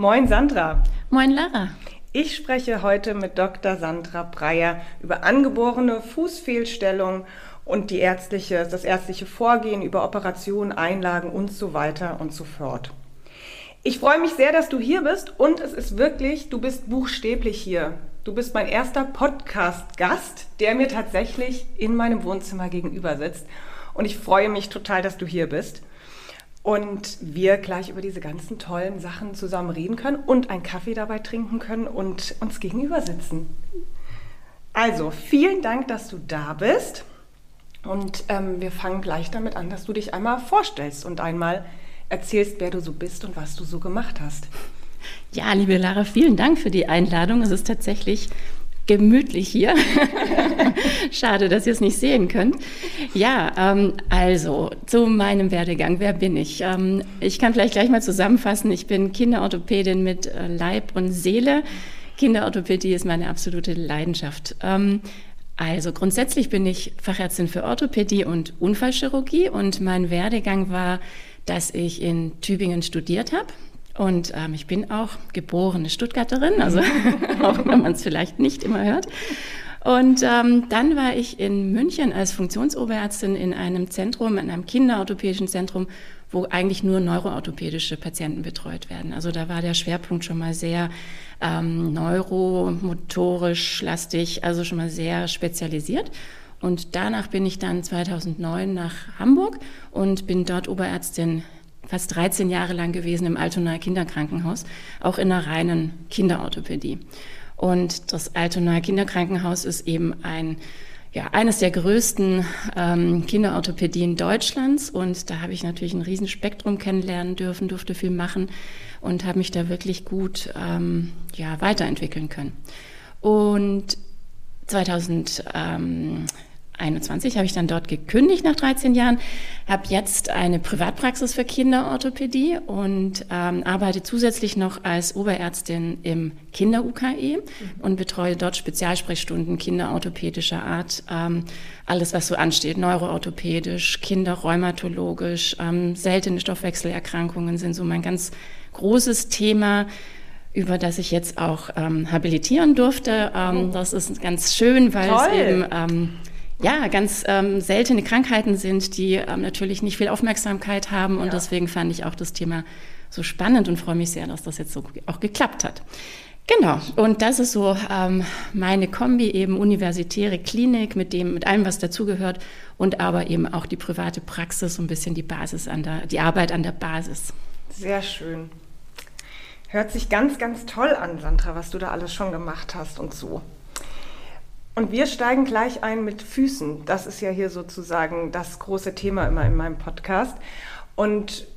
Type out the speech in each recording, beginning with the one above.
Moin Sandra. Moin Lara. Ich spreche heute mit Dr. Sandra Breyer über angeborene Fußfehlstellungen und die ärztliche, das ärztliche Vorgehen über Operationen, Einlagen und so weiter und so fort. Ich freue mich sehr, dass du hier bist und es ist wirklich, du bist buchstäblich hier. Du bist mein erster Podcast-Gast, der mir tatsächlich in meinem Wohnzimmer gegenüber sitzt. Und ich freue mich total, dass du hier bist. Und wir gleich über diese ganzen tollen Sachen zusammen reden können und einen Kaffee dabei trinken können und uns gegenüber sitzen. Also, vielen Dank, dass du da bist. Und ähm, wir fangen gleich damit an, dass du dich einmal vorstellst und einmal erzählst, wer du so bist und was du so gemacht hast. Ja, liebe Lara, vielen Dank für die Einladung. Es ist tatsächlich gemütlich hier. Schade, dass ihr es nicht sehen könnt. Ja, ähm, also zu meinem Werdegang. Wer bin ich? Ähm, ich kann vielleicht gleich mal zusammenfassen. Ich bin Kinderorthopädin mit äh, Leib und Seele. Kinderorthopädie ist meine absolute Leidenschaft. Ähm, also grundsätzlich bin ich Fachärztin für Orthopädie und Unfallchirurgie und mein Werdegang war, dass ich in Tübingen studiert habe und ähm, ich bin auch geborene Stuttgarterin, also auch wenn man es vielleicht nicht immer hört. Und ähm, dann war ich in München als Funktionsoberärztin in einem Zentrum, in einem kinderorthopädischen Zentrum, wo eigentlich nur neuroorthopädische Patienten betreut werden. Also da war der Schwerpunkt schon mal sehr ähm, neuromotorisch lastig, also schon mal sehr spezialisiert. Und danach bin ich dann 2009 nach Hamburg und bin dort Oberärztin fast 13 Jahre lang gewesen im Altonaer Kinderkrankenhaus, auch in einer reinen Kinderorthopädie. Und das Altonaer Kinderkrankenhaus ist eben ein ja, eines der größten ähm, Kinderorthopädien Deutschlands und da habe ich natürlich ein Riesenspektrum kennenlernen dürfen, durfte viel machen und habe mich da wirklich gut ähm, ja, weiterentwickeln können. Und 2000, ähm, 21 habe ich dann dort gekündigt nach 13 Jahren, habe jetzt eine Privatpraxis für Kinderorthopädie und ähm, arbeite zusätzlich noch als Oberärztin im Kinder-UKE mhm. und betreue dort Spezialsprechstunden kinderorthopädischer Art. Ähm, alles, was so ansteht, neuroorthopädisch, kinderrheumatologisch, ähm, seltene Stoffwechselerkrankungen sind so mein ganz großes Thema über das ich jetzt auch ähm, habilitieren durfte. Ähm, oh. Das ist ganz schön, weil Toll. es eben ähm, ja, ganz ähm, seltene Krankheiten sind, die ähm, natürlich nicht viel Aufmerksamkeit haben. Und ja. deswegen fand ich auch das Thema so spannend und freue mich sehr, dass das jetzt so auch geklappt hat. Genau, und das ist so ähm, meine Kombi, eben universitäre Klinik mit dem, mit allem, was dazugehört und aber eben auch die private Praxis, so ein bisschen die Basis an der, die Arbeit an der Basis. Sehr schön. Hört sich ganz, ganz toll an, Sandra, was du da alles schon gemacht hast und so. Und wir steigen gleich ein mit Füßen. Das ist ja hier sozusagen das große Thema immer in meinem Podcast. Und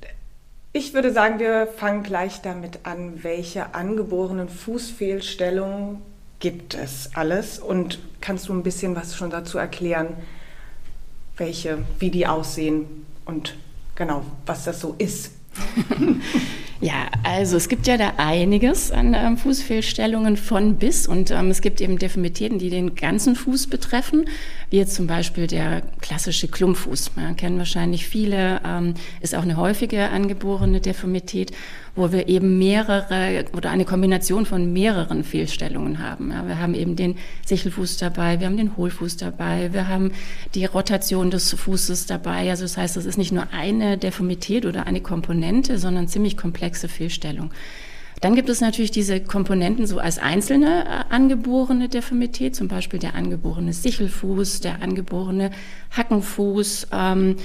ich würde sagen, wir fangen gleich damit an, welche angeborenen Fußfehlstellungen gibt es alles? Und kannst du ein bisschen was schon dazu erklären, welche, wie die aussehen und genau, was das so ist? Ja, also es gibt ja da einiges an ähm, Fußfehlstellungen von bis und ähm, es gibt eben Deformitäten, die den ganzen Fuß betreffen, wie jetzt zum Beispiel der klassische Klumpfuß. Man kennen wahrscheinlich viele, ähm, ist auch eine häufige angeborene Deformität wo wir eben mehrere oder eine Kombination von mehreren Fehlstellungen haben. Ja, wir haben eben den Sichelfuß dabei, wir haben den Hohlfuß dabei, wir haben die Rotation des Fußes dabei. Also das heißt, das ist nicht nur eine Deformität oder eine Komponente, sondern ziemlich komplexe Fehlstellung. Dann gibt es natürlich diese Komponenten so als einzelne äh, angeborene Deformität, zum Beispiel der angeborene Sichelfuß, der angeborene Hackenfuß, ähm,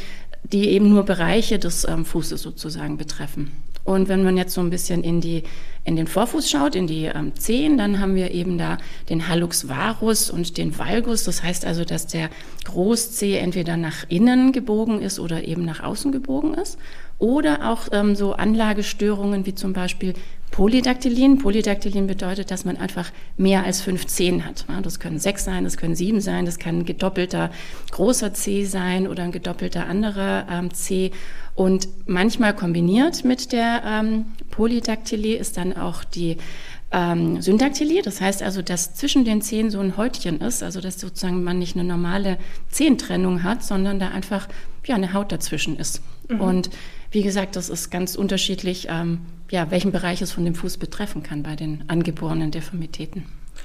die eben nur Bereiche des ähm, Fußes sozusagen betreffen. Und wenn man jetzt so ein bisschen in, die, in den Vorfuß schaut, in die ähm, Zehen, dann haben wir eben da den Hallux varus und den Valgus. Das heißt also, dass der Großzeh entweder nach innen gebogen ist oder eben nach außen gebogen ist. Oder auch ähm, so Anlagestörungen wie zum Beispiel Polydaktylin. Polydaktylin bedeutet, dass man einfach mehr als fünf Zehen hat. Das können sechs sein, das können sieben sein, das kann ein gedoppelter großer C sein oder ein gedoppelter anderer ähm, C. Und manchmal kombiniert mit der ähm, Polydaktylie ist dann auch die ähm, Syndaktylie. Das heißt also, dass zwischen den Zehen so ein Häutchen ist, also dass sozusagen man nicht eine normale Zehentrennung hat, sondern da einfach ja, eine Haut dazwischen ist. Mhm. Und wie gesagt, das ist ganz unterschiedlich, ähm, ja, welchen Bereich es von dem Fuß betreffen kann bei den angeborenen Deformitäten.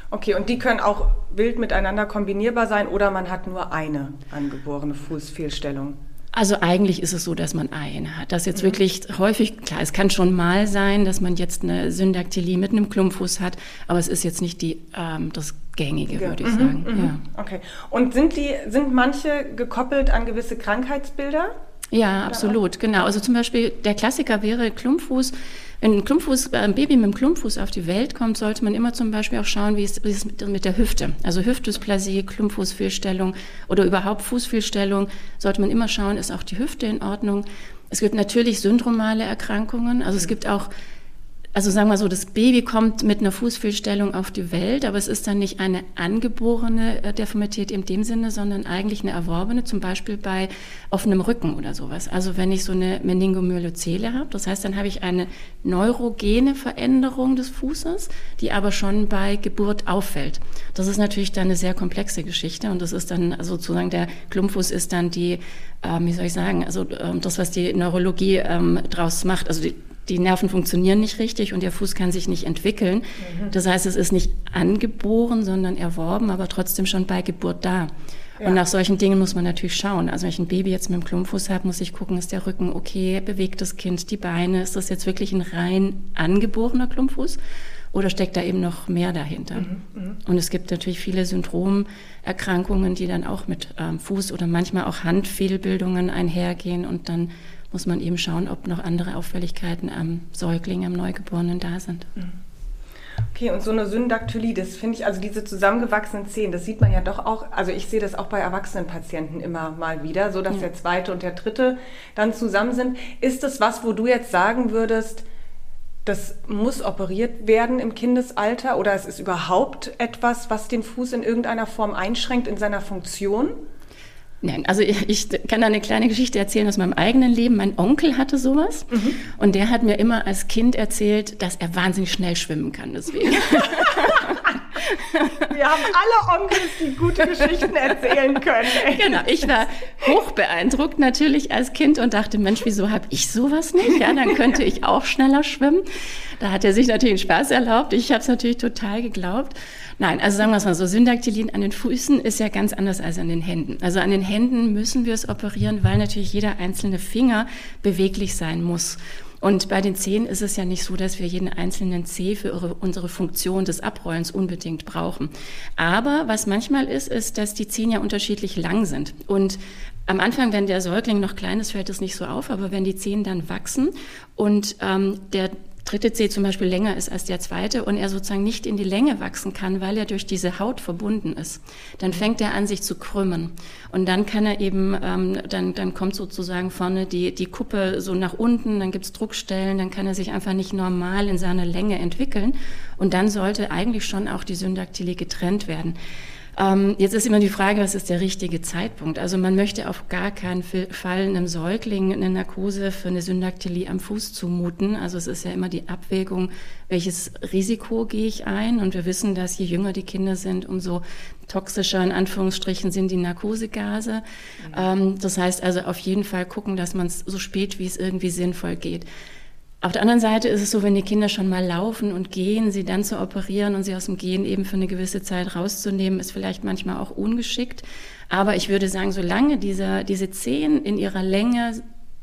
Okay, und die können auch wild miteinander kombinierbar sein oder man hat nur eine angeborene Fußfehlstellung? Also eigentlich ist es so, dass man eine hat. Das jetzt mhm. wirklich häufig, klar, es kann schon mal sein, dass man jetzt eine Syndaktylie mit einem Klumpfuß hat, aber es ist jetzt nicht die, ähm, das Gängige, ja. würde ich mhm, sagen. Mhm. Ja. Okay. Und sind die, sind manche gekoppelt an gewisse Krankheitsbilder? Ja, absolut, genau. Also zum Beispiel der Klassiker wäre Klumpfuß. Wenn ein, Klumpfuß, äh, ein Baby mit einem Klumpfuß auf die Welt kommt, sollte man immer zum Beispiel auch schauen, wie es, wie es mit der Hüfte, also Hüftdysplasie, Klumpfußfehlstellung oder überhaupt Fußfehlstellung, sollte man immer schauen, ist auch die Hüfte in Ordnung. Es gibt natürlich syndromale Erkrankungen, also es gibt auch also sagen wir so, das Baby kommt mit einer Fußfehlstellung auf die Welt, aber es ist dann nicht eine angeborene äh, Deformität in dem Sinne, sondern eigentlich eine erworbene, zum Beispiel bei offenem Rücken oder sowas. Also wenn ich so eine Meningomyelozele habe, das heißt, dann habe ich eine neurogene Veränderung des Fußes, die aber schon bei Geburt auffällt. Das ist natürlich dann eine sehr komplexe Geschichte und das ist dann also sozusagen der Klumpfuß ist dann die, äh, wie soll ich sagen, also äh, das, was die Neurologie ähm, draus macht, also die, die Nerven funktionieren nicht richtig und der Fuß kann sich nicht entwickeln. Mhm. Das heißt, es ist nicht angeboren, sondern erworben, aber trotzdem schon bei Geburt da. Ja. Und nach solchen Dingen muss man natürlich schauen. Also wenn ich ein Baby jetzt mit einem Klumpfuß habe, muss ich gucken, ist der Rücken okay, bewegt das Kind die Beine, ist das jetzt wirklich ein rein angeborener Klumpfuß oder steckt da eben noch mehr dahinter? Mhm, mh. Und es gibt natürlich viele Syndromerkrankungen, die dann auch mit ähm, Fuß oder manchmal auch Handfehlbildungen einhergehen und dann muss man eben schauen, ob noch andere Auffälligkeiten am Säugling, am Neugeborenen da sind. Mhm. Okay, und so eine Syndaktylie, das finde ich, also diese zusammengewachsenen Zehen, das sieht man ja doch auch, also ich sehe das auch bei erwachsenen Patienten immer mal wieder, so dass ja. der zweite und der dritte dann zusammen sind. Ist das was, wo du jetzt sagen würdest, das muss operiert werden im Kindesalter oder es ist überhaupt etwas, was den Fuß in irgendeiner Form einschränkt in seiner Funktion? Nein, also ich, ich, kann da eine kleine Geschichte erzählen aus meinem eigenen Leben. Mein Onkel hatte sowas mhm. und der hat mir immer als Kind erzählt, dass er wahnsinnig schnell schwimmen kann. Deswegen. Wir haben alle Onkels, die gute Geschichten erzählen können. Ey. Genau, ich war hoch beeindruckt natürlich als Kind und dachte, Mensch, wieso habe ich sowas nicht? Ja, dann könnte ich auch schneller schwimmen. Da hat er sich natürlich einen Spaß erlaubt. Ich habe es natürlich total geglaubt. Nein, also sagen wir es mal so, Syndaktilin an den Füßen ist ja ganz anders als an den Händen. Also an den Händen müssen wir es operieren, weil natürlich jeder einzelne Finger beweglich sein muss. Und bei den Zehen ist es ja nicht so, dass wir jeden einzelnen Zeh für unsere Funktion des Abrollens unbedingt brauchen. Aber was manchmal ist, ist, dass die Zehen ja unterschiedlich lang sind. Und am Anfang, wenn der Säugling noch klein ist, fällt es nicht so auf, aber wenn die Zehen dann wachsen und ähm, der dritte Zeh zum Beispiel länger ist als der zweite und er sozusagen nicht in die Länge wachsen kann, weil er durch diese Haut verbunden ist, dann fängt er an, sich zu krümmen. Und dann kann er eben, ähm, dann, dann kommt sozusagen vorne die, die Kuppe so nach unten, dann gibt's Druckstellen, dann kann er sich einfach nicht normal in seiner Länge entwickeln. Und dann sollte eigentlich schon auch die Syndaktylie getrennt werden. Ähm, jetzt ist immer die Frage, was ist der richtige Zeitpunkt? Also man möchte auf gar keinen Fall einem Säugling eine Narkose für eine Syndaktylie am Fuß zumuten. Also es ist ja immer die Abwägung, welches Risiko gehe ich ein? Und wir wissen, dass je jünger die Kinder sind, umso toxischer in Anführungsstrichen sind die Narkosegase. Mhm. Ähm, das heißt also auf jeden Fall gucken, dass man es so spät wie es irgendwie sinnvoll geht. Auf der anderen Seite ist es so, wenn die Kinder schon mal laufen und gehen, sie dann zu operieren und sie aus dem Gehen eben für eine gewisse Zeit rauszunehmen, ist vielleicht manchmal auch ungeschickt. Aber ich würde sagen, solange diese, diese Zehen in ihrer Länge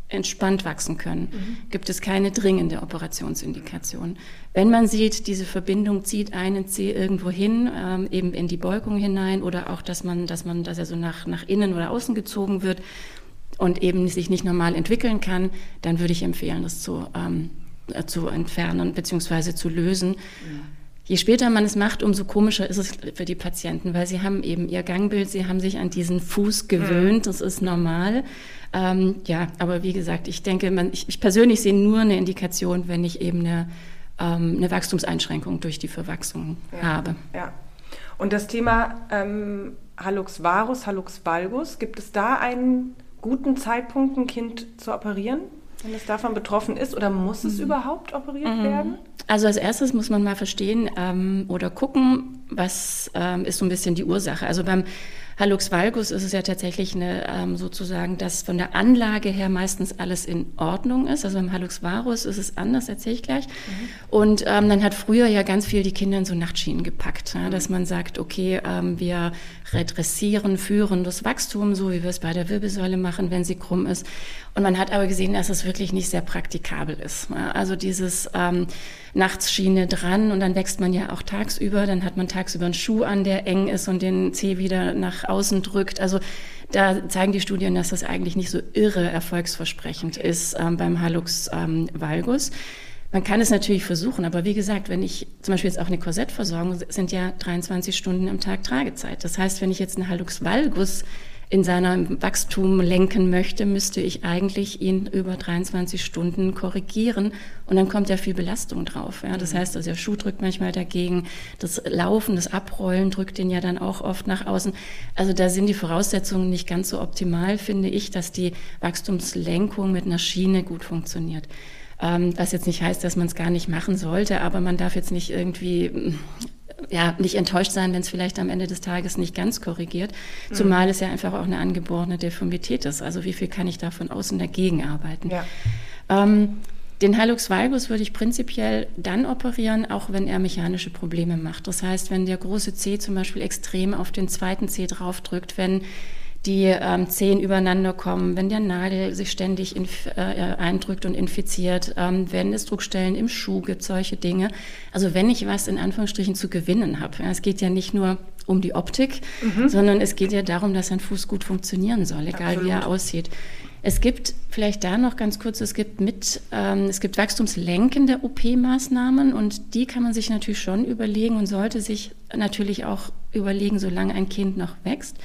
entspannt wachsen können, mhm. gibt es keine dringende Operationsindikation. Wenn man sieht, diese Verbindung zieht einen Zeh irgendwo hin, ähm, eben in die Beugung hinein oder auch, dass man, dass man, dass er so nach, nach innen oder außen gezogen wird, und eben sich nicht normal entwickeln kann, dann würde ich empfehlen, das zu, ähm, äh, zu entfernen bzw. zu lösen. Ja. Je später man es macht, umso komischer ist es für die Patienten, weil sie haben eben ihr Gangbild, sie haben sich an diesen Fuß gewöhnt, das ist normal. Ähm, ja, aber wie gesagt, ich denke, man, ich, ich, persönlich sehe nur eine Indikation, wenn ich eben eine, ähm, eine Wachstumseinschränkung durch die Verwachsung ja. habe. Ja. Und das Thema ähm, Hallux varus, Hallux valgus, gibt es da einen guten Zeitpunkt ein Kind zu operieren, wenn es davon betroffen ist? Oder muss es mhm. überhaupt operiert mhm. werden? Also als erstes muss man mal verstehen ähm, oder gucken, was ähm, ist so ein bisschen die Ursache. Also beim Hallux valgus ist es ja tatsächlich eine, ähm, sozusagen, dass von der Anlage her meistens alles in Ordnung ist. Also beim Hallux varus ist es anders, erzähle ich gleich. Mhm. Und ähm, dann hat früher ja ganz viel die Kinder in so Nachtschienen gepackt, ja, dass man sagt, okay, ähm, wir redressieren, führen das Wachstum, so wie wir es bei der Wirbelsäule machen, wenn sie krumm ist. Und man hat aber gesehen, dass es wirklich nicht sehr praktikabel ist. Ja. Also dieses ähm, Nachtsschiene dran und dann wächst man ja auch tagsüber, dann hat man tagsüber einen Schuh an, der eng ist und den Zeh wieder nach außen drückt. Also da zeigen die Studien, dass das eigentlich nicht so irre erfolgsversprechend ist ähm, beim Hallux ähm, valgus. Man kann es natürlich versuchen, aber wie gesagt, wenn ich zum Beispiel jetzt auch eine Korsettversorgung, sind ja 23 Stunden am Tag Tragezeit. Das heißt, wenn ich jetzt einen Hallux valgus in seinem Wachstum lenken möchte, müsste ich eigentlich ihn über 23 Stunden korrigieren und dann kommt ja viel Belastung drauf. Ja. Das mhm. heißt, also der Schuh drückt manchmal dagegen, das Laufen, das Abrollen drückt den ja dann auch oft nach außen. Also da sind die Voraussetzungen nicht ganz so optimal, finde ich, dass die Wachstumslenkung mit einer Schiene gut funktioniert. Ähm, was jetzt nicht heißt, dass man es gar nicht machen sollte, aber man darf jetzt nicht irgendwie ja, nicht enttäuscht sein, wenn es vielleicht am Ende des Tages nicht ganz korrigiert. Mhm. Zumal es ja einfach auch eine angeborene Deformität ist. Also wie viel kann ich da von außen dagegen arbeiten? Ja. Ähm, den Hallux valgus würde ich prinzipiell dann operieren, auch wenn er mechanische Probleme macht. Das heißt, wenn der große C zum Beispiel extrem auf den zweiten C draufdrückt, wenn die ähm, Zehen übereinander kommen, wenn der Nagel sich ständig inf äh, eindrückt und infiziert, ähm, wenn es Druckstellen im Schuh gibt, solche Dinge. Also wenn ich was in Anführungsstrichen zu gewinnen habe. Ja, es geht ja nicht nur um die Optik, mhm. sondern es geht ja darum, dass ein Fuß gut funktionieren soll, egal Absolut. wie er aussieht. Es gibt vielleicht da noch ganz kurz, es gibt mit, ähm, es gibt wachstumslenkende OP-Maßnahmen und die kann man sich natürlich schon überlegen und sollte sich natürlich auch überlegen, solange ein Kind noch wächst.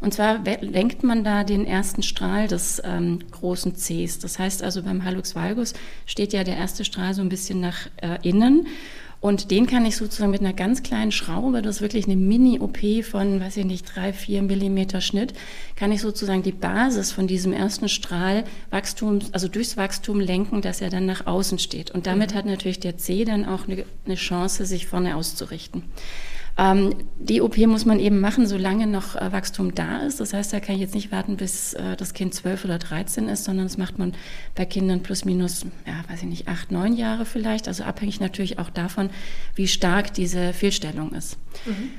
Und zwar lenkt man da den ersten Strahl des ähm, großen Cs. Das heißt also beim Hallux valgus steht ja der erste Strahl so ein bisschen nach äh, innen. Und den kann ich sozusagen mit einer ganz kleinen Schraube, das ist wirklich eine Mini-OP von, weiß ich nicht, drei, vier Millimeter Schnitt, kann ich sozusagen die Basis von diesem ersten Strahl Wachstum, also durchs Wachstum lenken, dass er dann nach außen steht. Und damit mhm. hat natürlich der C dann auch eine, eine Chance, sich vorne auszurichten. Ähm, die OP muss man eben machen, solange noch äh, Wachstum da ist. Das heißt, da kann ich jetzt nicht warten, bis äh, das Kind 12 oder 13 ist, sondern das macht man bei Kindern plus minus, ja, weiß ich nicht, acht, neun Jahre vielleicht. Also abhängig natürlich auch davon, wie stark diese Fehlstellung ist. Mhm.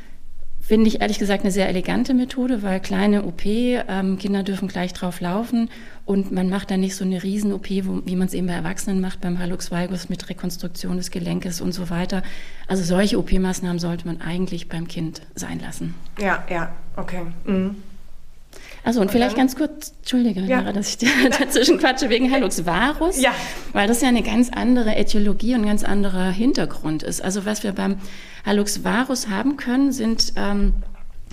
Finde ich ehrlich gesagt eine sehr elegante Methode, weil kleine OP, ähm, Kinder dürfen gleich drauf laufen und man macht dann nicht so eine Riesen-OP, wie man es eben bei Erwachsenen macht, beim Hallux valgus mit Rekonstruktion des Gelenkes und so weiter. Also solche OP-Maßnahmen sollte man eigentlich beim Kind sein lassen. Ja, ja, okay. Mhm. Also und, und vielleicht ganz kurz, entschuldige, ja. Lara, dass ich dazwischen quatsche wegen Hallux varus, ja. weil das ja eine ganz andere Äthiologie und ein ganz anderer Hintergrund ist. Also was wir beim Hallux varus haben können, sind ähm,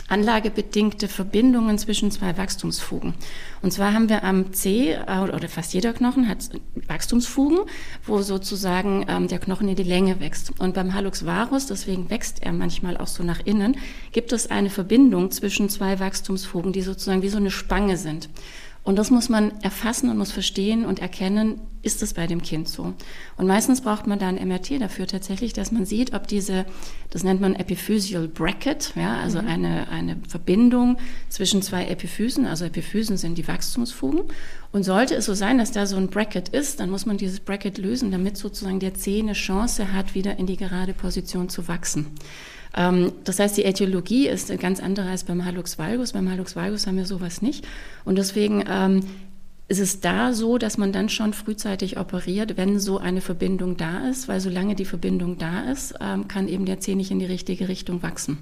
anlagebedingte Verbindungen zwischen zwei Wachstumsfugen. Und zwar haben wir am C, äh, oder fast jeder Knochen hat Wachstumsfugen, wo sozusagen ähm, der Knochen in die Länge wächst. Und beim Hallux varus, deswegen wächst er manchmal auch so nach innen, gibt es eine Verbindung zwischen zwei Wachstumsfugen, die sozusagen wie so eine Spange sind. Und das muss man erfassen und muss verstehen und erkennen, ist es bei dem Kind so. Und meistens braucht man da ein MRT dafür tatsächlich, dass man sieht, ob diese, das nennt man Epiphyseal Bracket, ja, also mhm. eine, eine Verbindung zwischen zwei Epiphysen, also Epiphysen sind die Wachstumsfugen. Und sollte es so sein, dass da so ein Bracket ist, dann muss man dieses Bracket lösen, damit sozusagen der Zeh eine Chance hat, wieder in die gerade Position zu wachsen. Ähm, das heißt, die Äthiologie ist ganz andere als beim Hallux valgus. Beim Hallux valgus haben wir sowas nicht. Und deswegen ähm, ist es da so, dass man dann schon frühzeitig operiert, wenn so eine Verbindung da ist, weil solange die Verbindung da ist, ähm, kann eben der Zeh nicht in die richtige Richtung wachsen.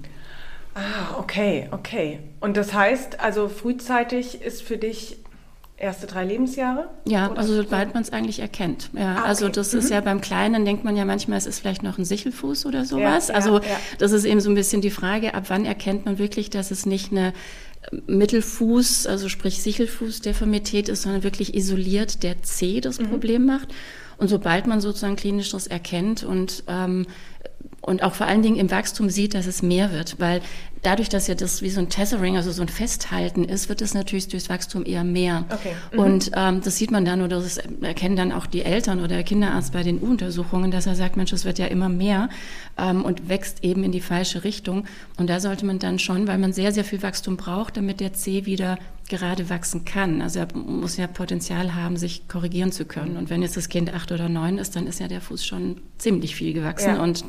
Ah, okay, okay. Und das heißt, also frühzeitig ist für dich erste drei Lebensjahre? Ja, Oder? also sobald man es eigentlich erkennt. Ja, ah, also okay. Also das mhm. ist ja beim Kleinen, denkt man ja manchmal, es ist vielleicht noch ein Sichelfuß oder sowas. Ja, also ja, das ist eben so ein bisschen die Frage, ab wann erkennt man wirklich, dass es nicht eine äh, Mittelfuß, also sprich Sichelfußdeformität ist, sondern wirklich isoliert der C das mhm. Problem macht. Und sobald man sozusagen klinisch das erkennt und ähm, und auch vor allen Dingen im Wachstum sieht, dass es mehr wird, weil dadurch, dass ja das wie so ein Tethering, also so ein Festhalten ist, wird es natürlich durchs Wachstum eher mehr. Okay. Mhm. Und ähm, das sieht man dann oder das erkennen dann auch die Eltern oder der Kinderarzt bei den U-Untersuchungen, dass er sagt, Mensch, es wird ja immer mehr ähm, und wächst eben in die falsche Richtung. Und da sollte man dann schon, weil man sehr, sehr viel Wachstum braucht, damit der C wieder gerade wachsen kann. Also er muss ja Potenzial haben, sich korrigieren zu können. Und wenn jetzt das Kind acht oder neun ist, dann ist ja der Fuß schon ziemlich viel gewachsen ja. und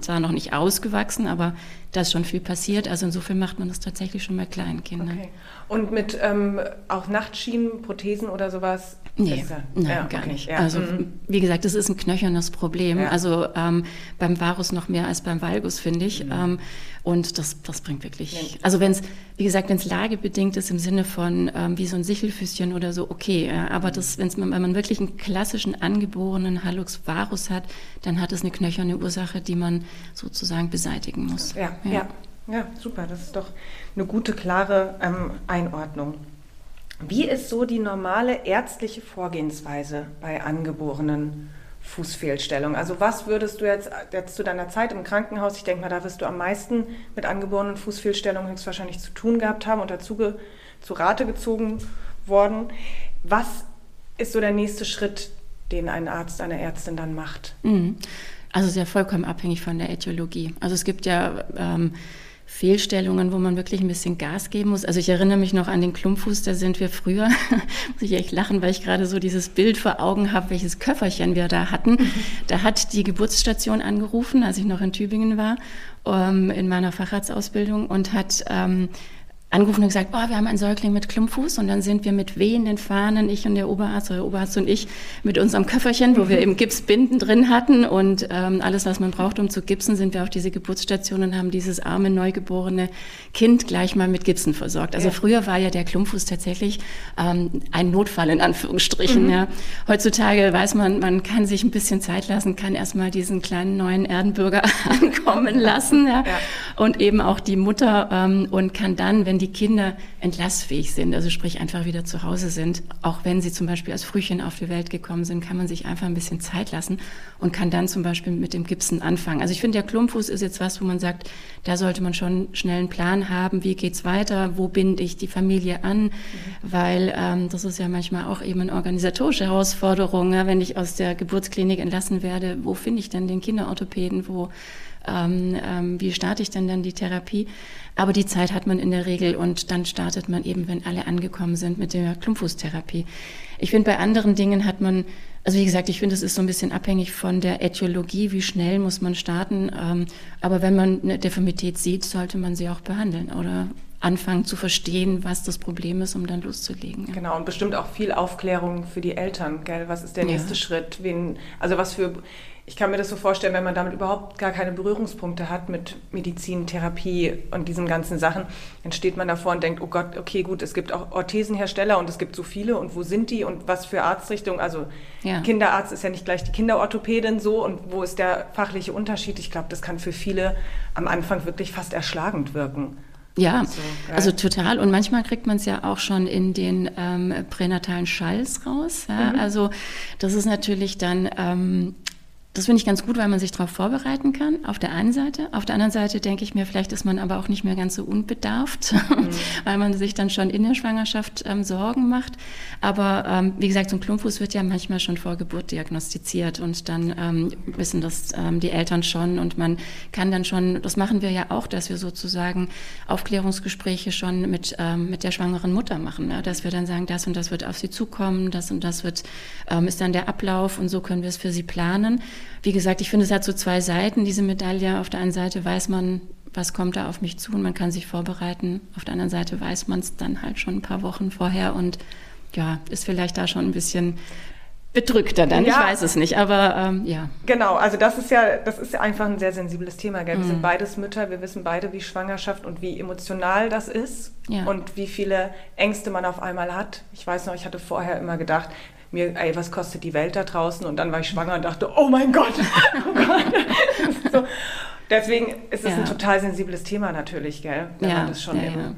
zwar noch nicht ausgewachsen, aber da ist schon viel passiert. Also insofern macht man das tatsächlich schon bei kleinen Kindern. Okay. Und mit ähm, auch Nachtschienen, Prothesen oder sowas? Nee, nein, ja, gar okay. nicht. Ja. Also mhm. wie gesagt, das ist ein knöchernes Problem. Ja. Also ähm, beim Varus noch mehr als beim Valgus, finde ich. Mhm. Ähm, und das, das bringt wirklich. Also wenn es, wie gesagt, wenn es lagebedingt ist im Sinne von ähm, wie so ein Sichelfüßchen oder so, okay. Äh, aber das, wenn's, wenn man wirklich einen klassischen angeborenen Hallux Varus hat, dann hat es eine knöcherne Ursache, die man sozusagen beseitigen muss. Ja, ja. ja. ja super. Das ist doch eine gute, klare ähm, Einordnung. Wie ist so die normale ärztliche Vorgehensweise bei angeborenen Fußfehlstellungen? Also was würdest du jetzt, jetzt zu deiner Zeit im Krankenhaus, ich denke mal, da wirst du am meisten mit angeborenen Fußfehlstellungen höchstwahrscheinlich zu tun gehabt haben und dazu ge, zu Rate gezogen worden. Was ist so der nächste Schritt, den ein Arzt, eine Ärztin dann macht? Mhm. Also sehr vollkommen abhängig von der Äthiologie. Also es gibt ja ähm, Fehlstellungen, wo man wirklich ein bisschen Gas geben muss. Also ich erinnere mich noch an den Klumpfuß, da sind wir früher, muss ich echt lachen, weil ich gerade so dieses Bild vor Augen habe, welches Köfferchen wir da hatten. Mhm. Da hat die Geburtsstation angerufen, als ich noch in Tübingen war, ähm, in meiner Facharztausbildung und hat ähm, angerufen und gesagt, oh, wir haben einen Säugling mit Klumpfuß und dann sind wir mit wehenden Fahnen, ich und der Oberarzt oder der Oberarzt und ich mit unserem Köfferchen, wo wir eben Gipsbinden drin hatten und ähm, alles, was man braucht, um zu gipsen, sind wir auf diese Geburtsstation und haben dieses arme, neugeborene Kind gleich mal mit Gipsen versorgt. Also ja. früher war ja der Klumpfuß tatsächlich ähm, ein Notfall in Anführungsstrichen. Mhm. Ja. Heutzutage weiß man, man kann sich ein bisschen Zeit lassen, kann erstmal diesen kleinen neuen Erdenbürger ankommen lassen ja. und eben auch die Mutter ähm, und kann dann, wenn die die Kinder entlassfähig sind, also sprich einfach wieder zu Hause sind, auch wenn sie zum Beispiel als Frühchen auf die Welt gekommen sind, kann man sich einfach ein bisschen Zeit lassen und kann dann zum Beispiel mit dem Gipsen anfangen. Also ich finde, der Klumpfuß ist jetzt was, wo man sagt, da sollte man schon schnell einen Plan haben, wie geht's weiter, wo binde ich die Familie an, mhm. weil ähm, das ist ja manchmal auch eben eine organisatorische Herausforderung, ja, wenn ich aus der Geburtsklinik entlassen werde, wo finde ich denn den Kinderorthopäden, wo ähm, ähm, wie starte ich denn dann die Therapie? Aber die Zeit hat man in der Regel und dann startet man eben, wenn alle angekommen sind, mit der Klumpfußtherapie. Ich finde, bei anderen Dingen hat man, also wie gesagt, ich finde, es ist so ein bisschen abhängig von der Äthiologie, wie schnell muss man starten. Ähm, aber wenn man eine Deformität sieht, sollte man sie auch behandeln oder anfangen zu verstehen, was das Problem ist, um dann loszulegen. Ja. Genau, und bestimmt auch viel Aufklärung für die Eltern, gell? Was ist der nächste ja. Schritt? Wen, also was für ich kann mir das so vorstellen, wenn man damit überhaupt gar keine Berührungspunkte hat mit Medizin, Therapie und diesen ganzen Sachen, dann steht man davor und denkt, oh Gott, okay, gut, es gibt auch Orthesenhersteller und es gibt so viele und wo sind die und was für Arztrichtung? Also ja. Kinderarzt ist ja nicht gleich die Kinderorthopädin so und wo ist der fachliche Unterschied? Ich glaube, das kann für viele am Anfang wirklich fast erschlagend wirken. Ja, so, also total. Und manchmal kriegt man es ja auch schon in den ähm, pränatalen Schalls raus. Ja? Mhm. Also das ist natürlich dann ähm, das finde ich ganz gut, weil man sich darauf vorbereiten kann, auf der einen Seite. Auf der anderen Seite denke ich mir, vielleicht ist man aber auch nicht mehr ganz so unbedarft, mhm. weil man sich dann schon in der Schwangerschaft ähm, Sorgen macht. Aber ähm, wie gesagt, so ein Klumpfuß wird ja manchmal schon vor Geburt diagnostiziert und dann ähm, wissen das ähm, die Eltern schon und man kann dann schon, das machen wir ja auch, dass wir sozusagen Aufklärungsgespräche schon mit, ähm, mit der schwangeren Mutter machen, ne? dass wir dann sagen, das und das wird auf sie zukommen, das und das wird, ähm, ist dann der Ablauf und so können wir es für sie planen wie gesagt, ich finde, es hat so zwei Seiten, diese Medaille. Auf der einen Seite weiß man, was kommt da auf mich zu und man kann sich vorbereiten. Auf der anderen Seite weiß man es dann halt schon ein paar Wochen vorher und ja, ist vielleicht da schon ein bisschen bedrückter dann, ja, ich weiß es nicht, aber ähm, ja. Genau, also das ist ja, das ist ja einfach ein sehr sensibles Thema. Gell? Wir mhm. sind beides Mütter, wir wissen beide, wie Schwangerschaft und wie emotional das ist ja. und wie viele Ängste man auf einmal hat. Ich weiß noch, ich hatte vorher immer gedacht, mir, ey, was kostet die Welt da draußen? Und dann war ich schwanger und dachte, oh mein Gott, oh Gott. so. Deswegen ist es ja. ein total sensibles Thema natürlich, gell? Wenn ja, man das schon ja, äh,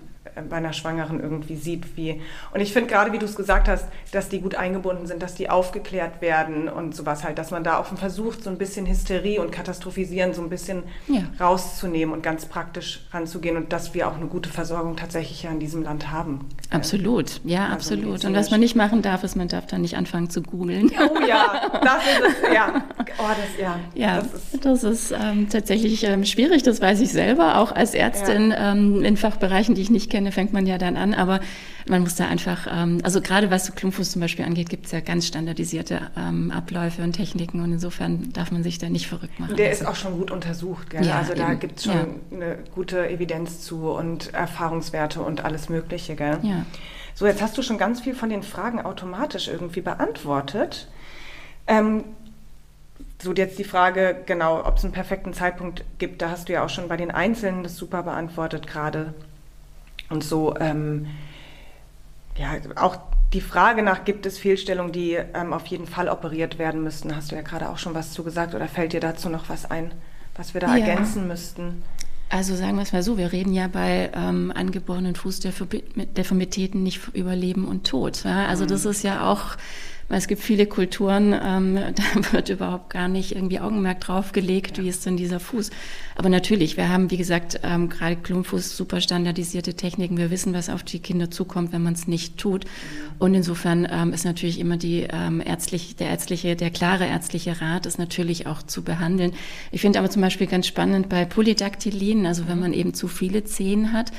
bei einer Schwangeren irgendwie sieht, wie. Und ich finde gerade, wie du es gesagt hast, dass die gut eingebunden sind, dass die aufgeklärt werden und sowas halt, dass man da auch versucht, so ein bisschen Hysterie und Katastrophisieren so ein bisschen ja. rauszunehmen und ganz praktisch ranzugehen und dass wir auch eine gute Versorgung tatsächlich ja in diesem Land haben. Absolut, ja, also absolut. Und was man nicht machen darf, ist, man darf dann nicht anfangen zu googeln. Oh ja, das ist es, ja. Oh, das, ja. Ja, das ist, das ist ähm, tatsächlich ähm, schwierig, das weiß ich selber, auch als Ärztin ja. ähm, in Fachbereichen, die ich nicht kenne, fängt man ja dann an, aber man muss da einfach, ähm, also gerade was so Klumpfuß zum Beispiel angeht, gibt es ja ganz standardisierte ähm, Abläufe und Techniken und insofern darf man sich da nicht verrückt machen. Der ist auch schon gut untersucht, gell? Ja, also da gibt es schon ja. eine gute Evidenz zu und Erfahrungswerte und alles Mögliche, gell? Ja. So, jetzt hast du schon ganz viel von den Fragen automatisch irgendwie beantwortet. Ähm, so jetzt die Frage, genau, ob es einen perfekten Zeitpunkt gibt, da hast du ja auch schon bei den Einzelnen das super beantwortet gerade. Und so, ähm, ja, auch die Frage nach, gibt es Fehlstellungen, die ähm, auf jeden Fall operiert werden müssten, hast du ja gerade auch schon was zu gesagt oder fällt dir dazu noch was ein, was wir da ja. ergänzen müssten? Also sagen wir es mal so, wir reden ja bei ähm, angeborenen Fußdeformitäten nicht über Leben und Tod. Ja? Also mhm. das ist ja auch weil es gibt viele Kulturen, ähm, da wird überhaupt gar nicht irgendwie Augenmerk drauf gelegt, ja. wie ist denn dieser Fuß. Aber natürlich, wir haben, wie gesagt, ähm, gerade Klumpfuß super standardisierte Techniken. Wir wissen, was auf die Kinder zukommt, wenn man es nicht tut. Und insofern ähm, ist natürlich immer die ähm, ärztliche, der ärztliche, der klare ärztliche Rat ist natürlich auch zu behandeln. Ich finde aber zum Beispiel ganz spannend bei Polydactylien, also wenn man eben zu viele Zehen hat,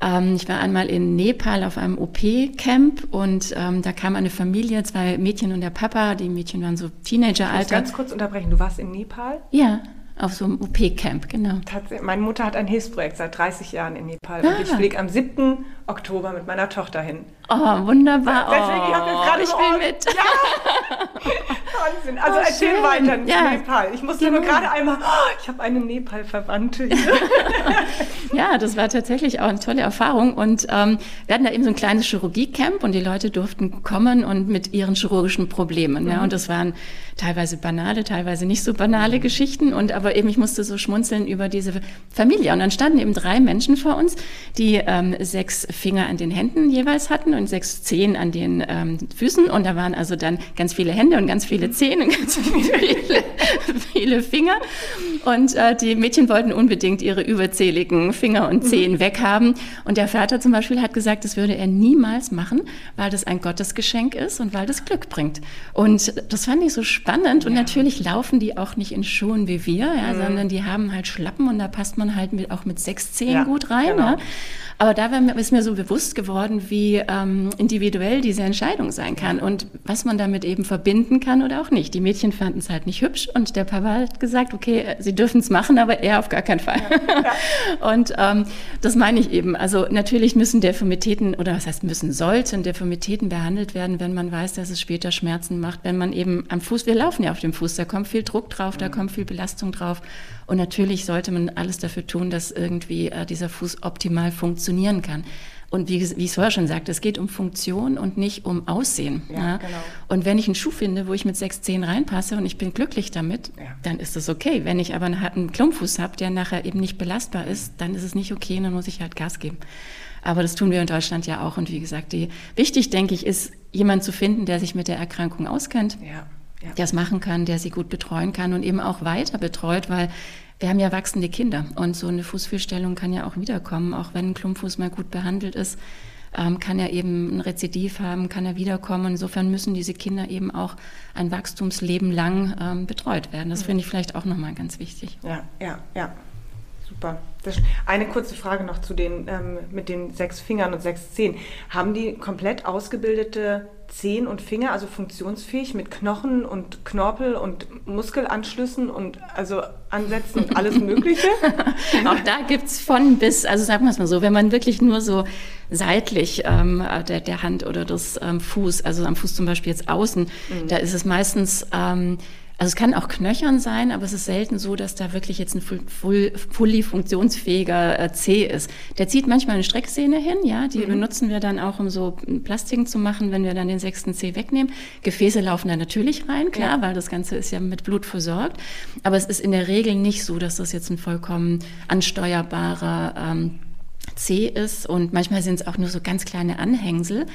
ähm, ich war einmal in Nepal auf einem OP-Camp und ähm, da kam eine Familie, zwei Mädchen und der Papa. Die Mädchen waren so Teenageralter. Ich muss ganz kurz unterbrechen. Du warst in Nepal? Ja. Auf so einem OP-Camp, genau. Meine Mutter hat ein Hilfsprojekt seit 30 Jahren in Nepal ah. und ich fliege am 7. Oktober mit meiner Tochter hin. Oh, wunderbar. Deswegen, oh, ich habe jetzt gerade ich will mit. Ja. Wahnsinn. Also oh, erzähl schön. weiter. Ja. Nepal. Ich musste genau. nur gerade einmal, oh, ich habe eine Nepal-Verwandte. ja, das war tatsächlich auch eine tolle Erfahrung. Und ähm, wir hatten da eben so ein kleines Chirurgie-Camp und die Leute durften kommen und mit ihren chirurgischen Problemen. Mhm. Ja, und das waren teilweise banale, teilweise nicht so banale Geschichten. Und aber eben, ich musste so schmunzeln über diese Familie. Und dann standen eben drei Menschen vor uns, die ähm, sechs Finger an den Händen jeweils hatten und sechs Zehen an den ähm, Füßen. Und da waren also dann ganz viele Hände und ganz viele Zehen und ganz viele, viele Finger. Und äh, die Mädchen wollten unbedingt ihre überzähligen Finger und Zehen mhm. weghaben. Und der Vater zum Beispiel hat gesagt, das würde er niemals machen, weil das ein Gottesgeschenk ist und weil das Glück bringt. Und das fand ich so spannend. Und ja. natürlich laufen die auch nicht in Schuhen wie wir, ja, mhm. sondern die haben halt Schlappen und da passt man halt mit, auch mit sechs Zehen ja, gut rein. Genau. Ja. Aber da ist mir so bewusst geworden, wie ähm, individuell diese Entscheidung sein kann und was man damit eben verbinden kann oder auch nicht. Die Mädchen fanden es halt nicht hübsch und der Papa hat gesagt, okay, sie dürfen es machen, aber er auf gar keinen Fall. Ja. und ähm, das meine ich eben. Also natürlich müssen Deformitäten oder was heißt müssen, sollten Deformitäten behandelt werden, wenn man weiß, dass es später Schmerzen macht, wenn man eben am Fuß, wir laufen ja auf dem Fuß, da kommt viel Druck drauf, da kommt viel Belastung drauf. Und natürlich sollte man alles dafür tun, dass irgendwie äh, dieser Fuß optimal funktionieren kann. Und wie, wie ich vorher schon sagte, es geht um Funktion und nicht um Aussehen. Ja, ja. Genau. Und wenn ich einen Schuh finde, wo ich mit sechs Zehen reinpasse und ich bin glücklich damit, ja. dann ist das okay. Wenn ich aber einen Klumpfuß habe, der nachher eben nicht belastbar ist, dann ist es nicht okay, dann muss ich halt Gas geben. Aber das tun wir in Deutschland ja auch. Und wie gesagt, die, wichtig, denke ich, ist, jemand zu finden, der sich mit der Erkrankung auskennt. Ja ja. der es machen kann, der sie gut betreuen kann und eben auch weiter betreut, weil wir haben ja wachsende Kinder und so eine Fußfehlstellung kann ja auch wiederkommen, auch wenn ein Klumpfuß mal gut behandelt ist, ähm, kann er eben ein Rezidiv haben, kann er wiederkommen. Insofern müssen diese Kinder eben auch ein Wachstumsleben lang ähm, betreut werden. Das finde ich vielleicht auch nochmal ganz wichtig. Ja, ja, ja. Super. Eine kurze Frage noch zu den ähm, mit den sechs Fingern und sechs Zehen. Haben die komplett ausgebildete Zehen und Finger, also funktionsfähig mit Knochen und Knorpel und Muskelanschlüssen und also Ansätzen und alles Mögliche? Auch da gibt es von bis, also sagen wir es mal so, wenn man wirklich nur so seitlich ähm, der, der Hand oder des ähm, Fuß, also am Fuß zum Beispiel jetzt außen, mhm. da ist es meistens ähm, also es kann auch knöchern sein, aber es ist selten so, dass da wirklich jetzt ein full, fully funktionsfähiger äh, C ist. Der zieht manchmal eine Strecksehne hin, ja, die mhm. benutzen wir dann auch, um so Plastiken zu machen, wenn wir dann den sechsten C wegnehmen. Gefäße laufen da natürlich rein, klar, ja. weil das Ganze ist ja mit Blut versorgt. Aber es ist in der Regel nicht so, dass das jetzt ein vollkommen ansteuerbarer ähm, zäh ist und manchmal sind es auch nur so ganz kleine Anhängsel.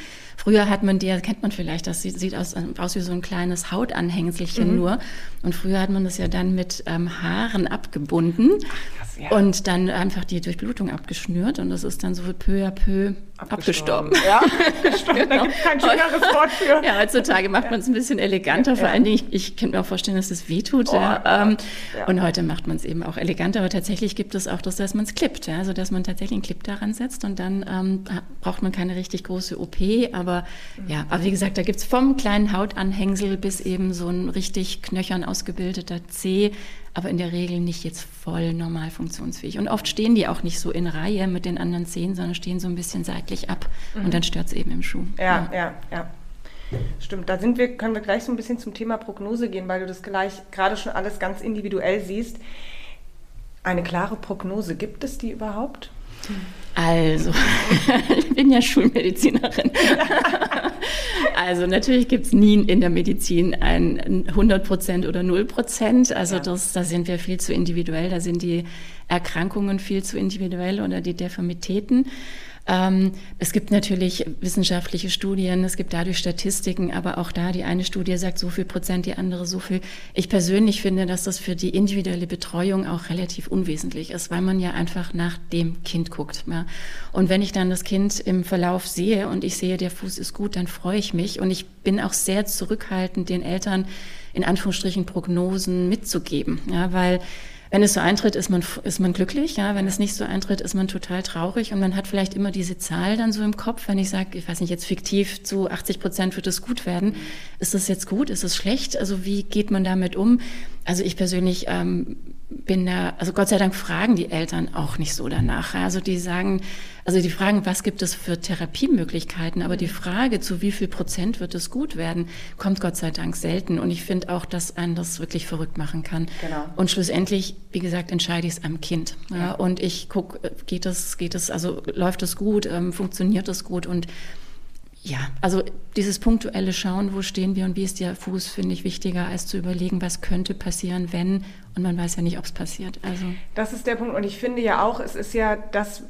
Früher hat man die, kennt man vielleicht, das sieht, sieht aus, aus, wie so ein kleines Hautanhängselchen mhm. nur. Und früher hat man das ja dann mit ähm, Haaren abgebunden krass, ja. und dann einfach die Durchblutung abgeschnürt und das ist dann so peu à peu abgestorben. abgestorben. Ja, abgestorben. genau. da gibt es kein schöneres Wort für. Ja, heutzutage macht man es ein bisschen eleganter. Vor ja. allen Dingen, ich, ich könnte mir auch vorstellen, dass es wehtut. Oh, ja. Ähm, ja. Und heute macht man es eben auch eleganter. Aber tatsächlich gibt es auch das, dass man es klippt. Ja? Also, dass man tatsächlich einen Clip daran setzt und dann ähm, braucht man keine richtig große OP. Aber ja, aber wie gesagt, da gibt es vom kleinen Hautanhängsel bis eben so ein richtig knöchern ausgebildeter C aber in der Regel nicht jetzt voll normal funktionsfähig. Und oft stehen die auch nicht so in Reihe mit den anderen Zehen, sondern stehen so ein bisschen seitlich ab mhm. und dann stört es eben im Schuh. Ja, ja, ja, ja. Stimmt, da sind wir, können wir gleich so ein bisschen zum Thema Prognose gehen, weil du das gleich gerade schon alles ganz individuell siehst. Eine klare Prognose, gibt es die überhaupt? Also, ich bin ja Schulmedizinerin. Also natürlich gibt es nie in der Medizin ein 100 Prozent oder 0 Prozent. Also ja. das, da sind wir viel zu individuell, da sind die Erkrankungen viel zu individuell oder die Deformitäten. Ähm, es gibt natürlich wissenschaftliche Studien, es gibt dadurch Statistiken, aber auch da die eine Studie sagt so viel Prozent, die andere so viel. Ich persönlich finde, dass das für die individuelle Betreuung auch relativ unwesentlich ist, weil man ja einfach nach dem Kind guckt. Ja. Und wenn ich dann das Kind im Verlauf sehe und ich sehe, der Fuß ist gut, dann freue ich mich und ich bin auch sehr zurückhaltend, den Eltern in Anführungsstrichen Prognosen mitzugeben, ja, weil wenn es so eintritt, ist man, ist man glücklich. Ja? Wenn es nicht so eintritt, ist man total traurig. Und man hat vielleicht immer diese Zahl dann so im Kopf, wenn ich sage, ich weiß nicht, jetzt fiktiv zu 80 Prozent wird es gut werden. Ist das jetzt gut? Ist es schlecht? Also wie geht man damit um? Also ich persönlich ähm, bin da, also Gott sei Dank fragen die Eltern auch nicht so danach. Also die sagen, also die fragen, was gibt es für Therapiemöglichkeiten, aber die Frage, zu wie viel Prozent wird es gut werden, kommt Gott sei Dank selten. Und ich finde auch, dass einen das wirklich verrückt machen kann. Genau. Und schlussendlich, wie gesagt, entscheide ich es am Kind. Ja. ja. und ich gucke, geht es, geht es, also läuft es gut, ähm, funktioniert es gut und ja, also dieses punktuelle Schauen, wo stehen wir und wie ist der Fuß, finde ich wichtiger, als zu überlegen, was könnte passieren, wenn, und man weiß ja nicht, ob es passiert. Also. Das ist der Punkt. Und ich finde ja auch, es ist ja das,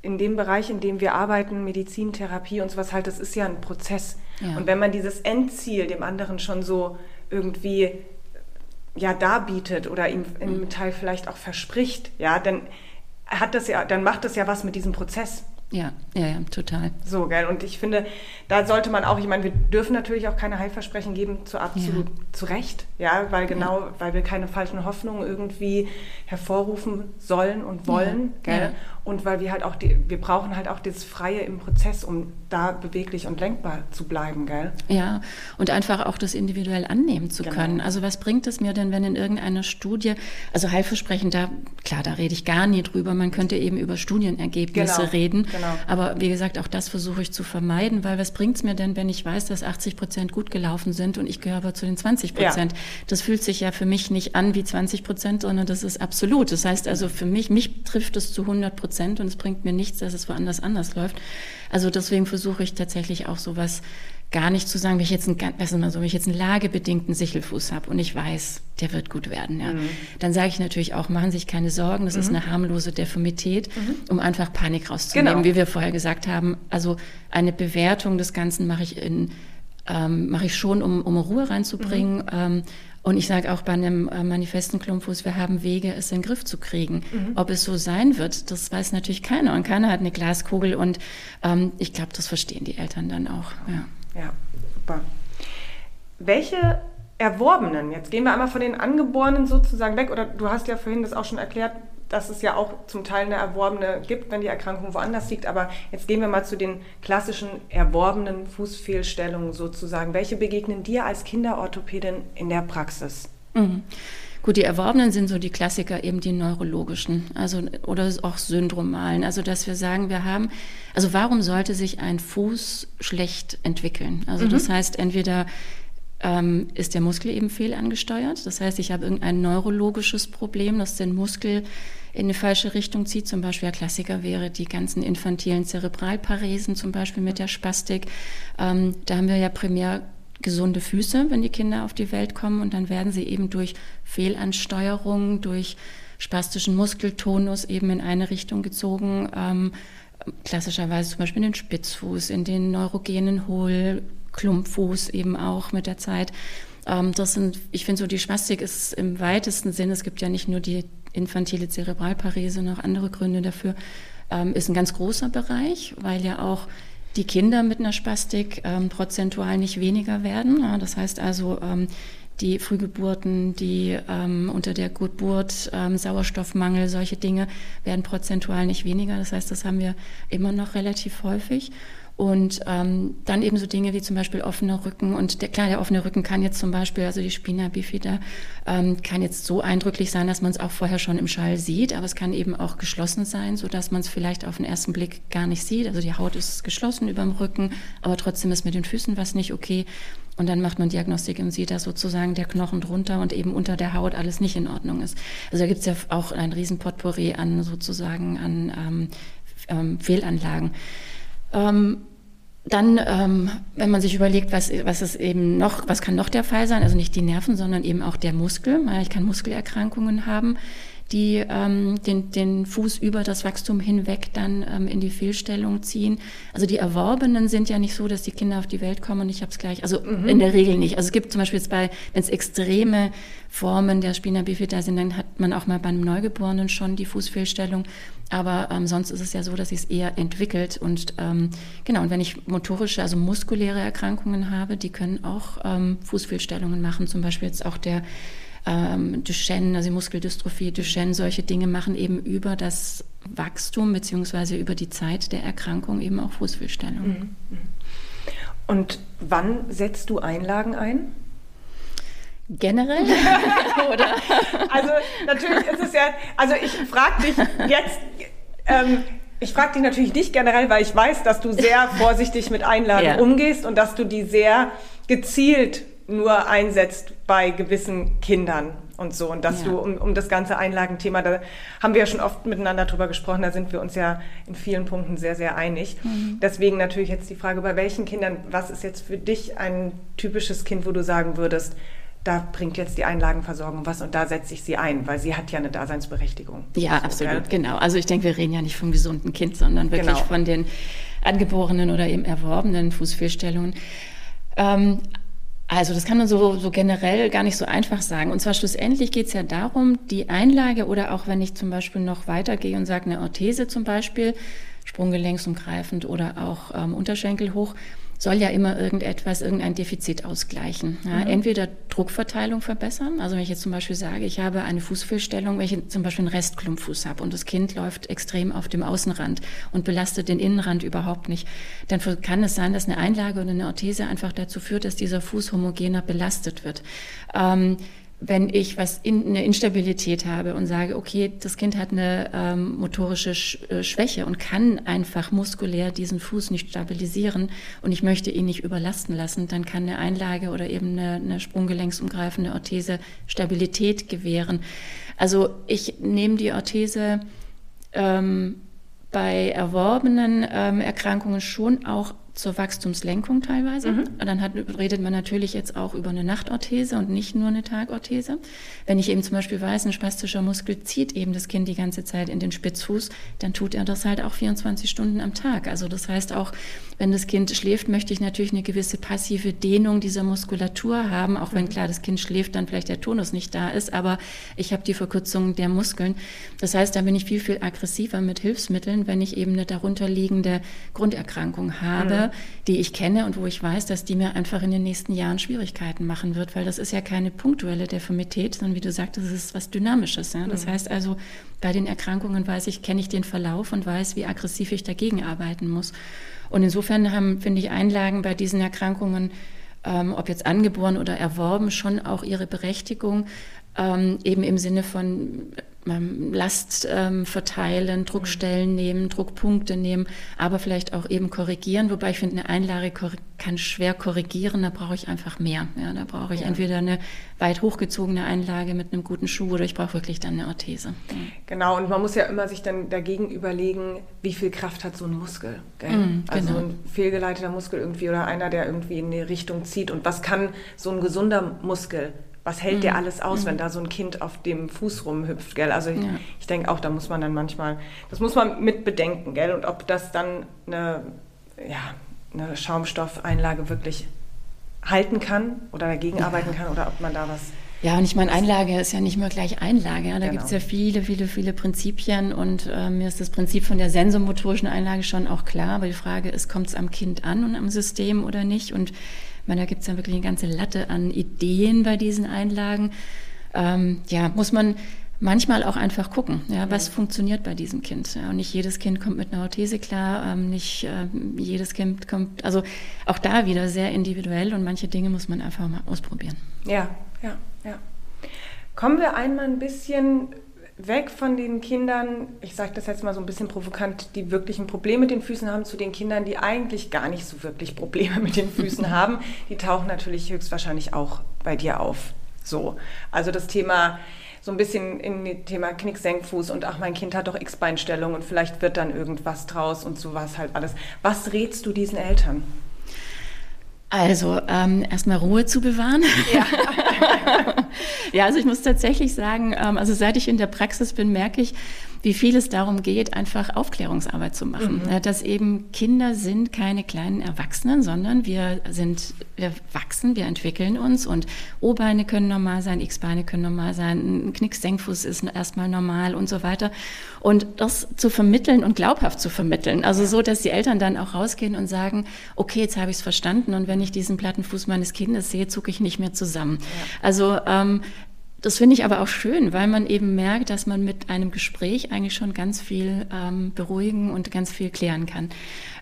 in dem Bereich, in dem wir arbeiten, Medizin, Therapie und sowas halt, das ist ja ein Prozess. Ja. Und wenn man dieses Endziel dem anderen schon so irgendwie ja darbietet oder ihm im mhm. Teil vielleicht auch verspricht, ja, dann hat das ja, dann macht das ja was mit diesem Prozess. Ja, ja, ja, total. So, gell. Und ich finde, da sollte man auch, ich meine, wir dürfen natürlich auch keine Heilversprechen geben, zu absolut ja. zu Recht, ja, weil genau, ja. weil wir keine falschen Hoffnungen irgendwie hervorrufen sollen und wollen, ja. gell. Und weil wir halt auch die, wir brauchen halt auch das Freie im Prozess, um da beweglich und lenkbar zu bleiben, gell? Ja, und einfach auch das individuell annehmen zu genau. können. Also was bringt es mir denn, wenn in irgendeiner Studie, also Heilversprechen, da, klar, da rede ich gar nie drüber, man könnte eben über Studienergebnisse genau. reden. Genau. Aber wie gesagt, auch das versuche ich zu vermeiden, weil was bringt es mir denn, wenn ich weiß, dass 80 Prozent gut gelaufen sind und ich gehöre aber zu den 20 Prozent? Ja. Das fühlt sich ja für mich nicht an wie 20 Prozent, sondern das ist absolut. Das heißt also für mich, mich trifft es zu 100 Prozent Prozent und es bringt mir nichts, dass es woanders anders läuft. Also deswegen versuche ich tatsächlich auch sowas gar nicht zu sagen, wenn ich jetzt einen, also mal so, wenn ich jetzt einen lagebedingten Sichelfuß habe und ich weiß, der wird gut werden, ja, mhm. dann sage ich natürlich auch, machen Sie sich keine Sorgen, das mhm. ist eine harmlose Deformität, mhm. um einfach Panik rauszunehmen, genau. wie wir vorher gesagt haben. Also eine Bewertung des Ganzen mache ich in ähm, mache ich schon, um, um Ruhe reinzubringen. Mhm. Ähm, und ich sage auch bei einem äh, manifesten Klumpfuß, wir haben Wege, es in den Griff zu kriegen. Mhm. Ob es so sein wird, das weiß natürlich keiner. Und keiner hat eine Glaskugel. Und ähm, ich glaube, das verstehen die Eltern dann auch. Ja, ja super. Welche Erworbenen, jetzt gehen wir einmal von den Angeborenen sozusagen weg, oder du hast ja vorhin das auch schon erklärt, dass es ja auch zum Teil eine erworbene gibt, wenn die Erkrankung woanders liegt. Aber jetzt gehen wir mal zu den klassischen erworbenen Fußfehlstellungen sozusagen. Welche begegnen dir als Kinderorthopädin in der Praxis? Mhm. Gut, die Erworbenen sind so die Klassiker, eben die neurologischen, also oder auch syndromalen. Also dass wir sagen, wir haben, also warum sollte sich ein Fuß schlecht entwickeln? Also mhm. das heißt, entweder ähm, ist der Muskel eben fehlangesteuert. Das heißt, ich habe irgendein neurologisches Problem, das den Muskel in eine falsche Richtung zieht. Zum Beispiel, der Klassiker wäre die ganzen infantilen Zerebralparesen, zum Beispiel mit der Spastik. Ähm, da haben wir ja primär gesunde Füße, wenn die Kinder auf die Welt kommen und dann werden sie eben durch Fehlansteuerung, durch spastischen Muskeltonus eben in eine Richtung gezogen. Ähm, klassischerweise zum Beispiel in den Spitzfuß, in den neurogenen Hohl, Klumpfuß eben auch mit der Zeit. Ähm, das sind, ich finde so, die Spastik ist im weitesten Sinn, es gibt ja nicht nur die infantile Zerebralparese, noch andere Gründe dafür, ähm, ist ein ganz großer Bereich, weil ja auch die Kinder mit einer Spastik ähm, prozentual nicht weniger werden. Das heißt also, die Frühgeburten, die ähm, unter der Geburt, ähm, Sauerstoffmangel, solche Dinge werden prozentual nicht weniger. Das heißt, das haben wir immer noch relativ häufig. Und ähm, dann eben so Dinge wie zum Beispiel offener Rücken. Und der, klar, der offene Rücken kann jetzt zum Beispiel, also die Spina bifida, ähm, kann jetzt so eindrücklich sein, dass man es auch vorher schon im Schall sieht, aber es kann eben auch geschlossen sein, so dass man es vielleicht auf den ersten Blick gar nicht sieht. Also die Haut ist geschlossen über dem Rücken, aber trotzdem ist mit den Füßen was nicht okay. Und dann macht man Diagnostik und sieht, dass sozusagen der Knochen drunter und eben unter der Haut alles nicht in Ordnung ist. Also da gibt es ja auch ein Riesenpotpourri an sozusagen an ähm, ähm, Fehlanlagen. Ähm, dann, ähm, wenn man sich überlegt, was, was ist eben noch, was kann noch der Fall sein? Also nicht die Nerven, sondern eben auch der Muskel. Ich kann Muskelerkrankungen haben, die ähm, den, den Fuß über das Wachstum hinweg dann ähm, in die Fehlstellung ziehen. Also die Erworbenen sind ja nicht so, dass die Kinder auf die Welt kommen und ich habe es gleich. Also mhm. in der Regel nicht. Also es gibt zum Beispiel jetzt bei, wenn es extreme Formen der Spina bifida sind, dann hat man auch mal bei einem Neugeborenen schon die Fußfehlstellung. Aber ähm, sonst ist es ja so, dass sich es eher entwickelt. Und ähm, genau, und wenn ich motorische, also muskuläre Erkrankungen habe, die können auch ähm, Fußfehlstellungen machen. Zum Beispiel jetzt auch der ähm, Duchenne, also Muskeldystrophie, Duchenne, solche Dinge machen eben über das Wachstum beziehungsweise über die Zeit der Erkrankung eben auch Fußfehlstellungen. Mhm. Und wann setzt du Einlagen ein? Generell? Oder? Also natürlich ist es ja, also ich frage dich jetzt, ähm, ich frage dich natürlich nicht generell, weil ich weiß, dass du sehr vorsichtig mit Einlagen ja. umgehst und dass du die sehr gezielt nur einsetzt bei gewissen Kindern und so. Und dass ja. du um, um das ganze Einlagenthema, da haben wir ja schon oft miteinander drüber gesprochen, da sind wir uns ja in vielen Punkten sehr, sehr einig. Mhm. Deswegen natürlich jetzt die Frage, bei welchen Kindern, was ist jetzt für dich ein typisches Kind, wo du sagen würdest, da bringt jetzt die Einlagenversorgung was und da setze ich sie ein, weil sie hat ja eine Daseinsberechtigung. Ja, so, absolut, gell? genau. Also ich denke, wir reden ja nicht vom gesunden Kind, sondern wirklich genau. von den angeborenen oder eben erworbenen Fußfehlstellungen. Ähm, also das kann man so, so generell gar nicht so einfach sagen. Und zwar schlussendlich geht es ja darum, die Einlage oder auch wenn ich zum Beispiel noch weitergehe und sage eine Orthese zum Beispiel, sprunggelenksumgreifend oder auch ähm, Unterschenkel hoch, soll ja immer irgendetwas, irgendein Defizit ausgleichen. Ja, mhm. Entweder Druckverteilung verbessern, also wenn ich jetzt zum Beispiel sage, ich habe eine Fußfehlstellung, wenn ich zum Beispiel einen Restklumpfuß habe und das Kind läuft extrem auf dem Außenrand und belastet den Innenrand überhaupt nicht, dann kann es sein, dass eine Einlage oder eine Orthese einfach dazu führt, dass dieser Fuß homogener belastet wird. Ähm, wenn ich was in, eine Instabilität habe und sage, okay, das Kind hat eine ähm, motorische Sch äh, Schwäche und kann einfach muskulär diesen Fuß nicht stabilisieren und ich möchte ihn nicht überlasten lassen, dann kann eine Einlage oder eben eine, eine sprunggelenksumgreifende Orthese Stabilität gewähren. Also ich nehme die Orthese ähm, bei erworbenen ähm, Erkrankungen schon auch zur Wachstumslenkung teilweise. Mhm. Und dann hat, redet man natürlich jetzt auch über eine Nachtorthese und nicht nur eine Tagorthese. Wenn ich eben zum Beispiel weiß, ein spastischer Muskel zieht eben das Kind die ganze Zeit in den Spitzfuß, dann tut er das halt auch 24 Stunden am Tag. Also das heißt auch, wenn das Kind schläft, möchte ich natürlich eine gewisse passive Dehnung dieser Muskulatur haben, auch wenn mhm. klar das Kind schläft, dann vielleicht der Tonus nicht da ist, aber ich habe die Verkürzung der Muskeln. Das heißt, da bin ich viel, viel aggressiver mit Hilfsmitteln, wenn ich eben eine darunterliegende Grunderkrankung habe. Mhm die ich kenne und wo ich weiß, dass die mir einfach in den nächsten Jahren Schwierigkeiten machen wird, weil das ist ja keine punktuelle Deformität, sondern wie du sagtest, es ist was Dynamisches. Ja? Das mhm. heißt also, bei den Erkrankungen weiß ich, kenne ich den Verlauf und weiß, wie aggressiv ich dagegen arbeiten muss. Und insofern haben, finde ich, Einlagen bei diesen Erkrankungen, ähm, ob jetzt angeboren oder erworben, schon auch ihre Berechtigung, ähm, eben im Sinne von Last ähm, verteilen, Druckstellen mhm. nehmen, Druckpunkte nehmen, aber vielleicht auch eben korrigieren. Wobei ich finde, eine Einlage kann schwer korrigieren, da brauche ich einfach mehr. Ja, da brauche ich ja. entweder eine weit hochgezogene Einlage mit einem guten Schuh oder ich brauche wirklich dann eine Orthese. Ja. Genau, und man muss ja immer sich dann dagegen überlegen, wie viel Kraft hat so ein Muskel. Also genau. ein fehlgeleiteter Muskel irgendwie oder einer, der irgendwie in eine Richtung zieht. Und was kann so ein gesunder Muskel was hält mhm. der alles aus, mhm. wenn da so ein Kind auf dem Fuß rumhüpft, gell? Also ich, ja. ich denke auch, da muss man dann manchmal, das muss man mit bedenken, gell? Und ob das dann eine, ja, eine Schaumstoffeinlage wirklich halten kann oder dagegen ja. arbeiten kann oder ob man da was ja, und ich meine, Einlage ist ja nicht mehr gleich Einlage. Ja. Da genau. gibt es ja viele, viele, viele Prinzipien und äh, mir ist das Prinzip von der sensomotorischen Einlage schon auch klar. Aber die Frage ist, kommt es am Kind an und am System oder nicht? Und ich meine, da gibt es ja wirklich eine ganze Latte an Ideen bei diesen Einlagen. Ähm, ja, muss man manchmal auch einfach gucken, ja, was ja. funktioniert bei diesem Kind. Ja, und nicht jedes Kind kommt mit einer Orthese klar, ähm, nicht äh, jedes Kind kommt, also auch da wieder sehr individuell und manche Dinge muss man einfach mal ausprobieren. Ja, ja, ja. Kommen wir einmal ein bisschen weg von den Kindern, ich sage das jetzt mal so ein bisschen provokant, die wirklich ein Problem mit den Füßen haben, zu den Kindern, die eigentlich gar nicht so wirklich Probleme mit den Füßen haben. Die tauchen natürlich höchstwahrscheinlich auch bei dir auf. So, also das Thema so ein bisschen in das Thema Knicksenkfuß und ach, mein Kind hat doch X-Beinstellung und vielleicht wird dann irgendwas draus und sowas halt alles. Was rätst du diesen Eltern? Also ähm, erstmal Ruhe zu bewahren. Ja. ja, also ich muss tatsächlich sagen, ähm, also seit ich in der Praxis bin, merke ich, wie viel es darum geht, einfach Aufklärungsarbeit zu machen. Mhm. Dass eben Kinder sind keine kleinen Erwachsenen, sondern wir sind, wir wachsen, wir entwickeln uns und O-Beine können normal sein, X-Beine können normal sein, ein Knicksenkfuß ist erstmal normal und so weiter. Und das zu vermitteln und glaubhaft zu vermitteln. Also so, dass die Eltern dann auch rausgehen und sagen, okay, jetzt habe ich es verstanden und wenn ich diesen platten Fuß meines Kindes sehe, zucke ich nicht mehr zusammen. Ja. Also ähm, das finde ich aber auch schön, weil man eben merkt, dass man mit einem Gespräch eigentlich schon ganz viel ähm, beruhigen und ganz viel klären kann.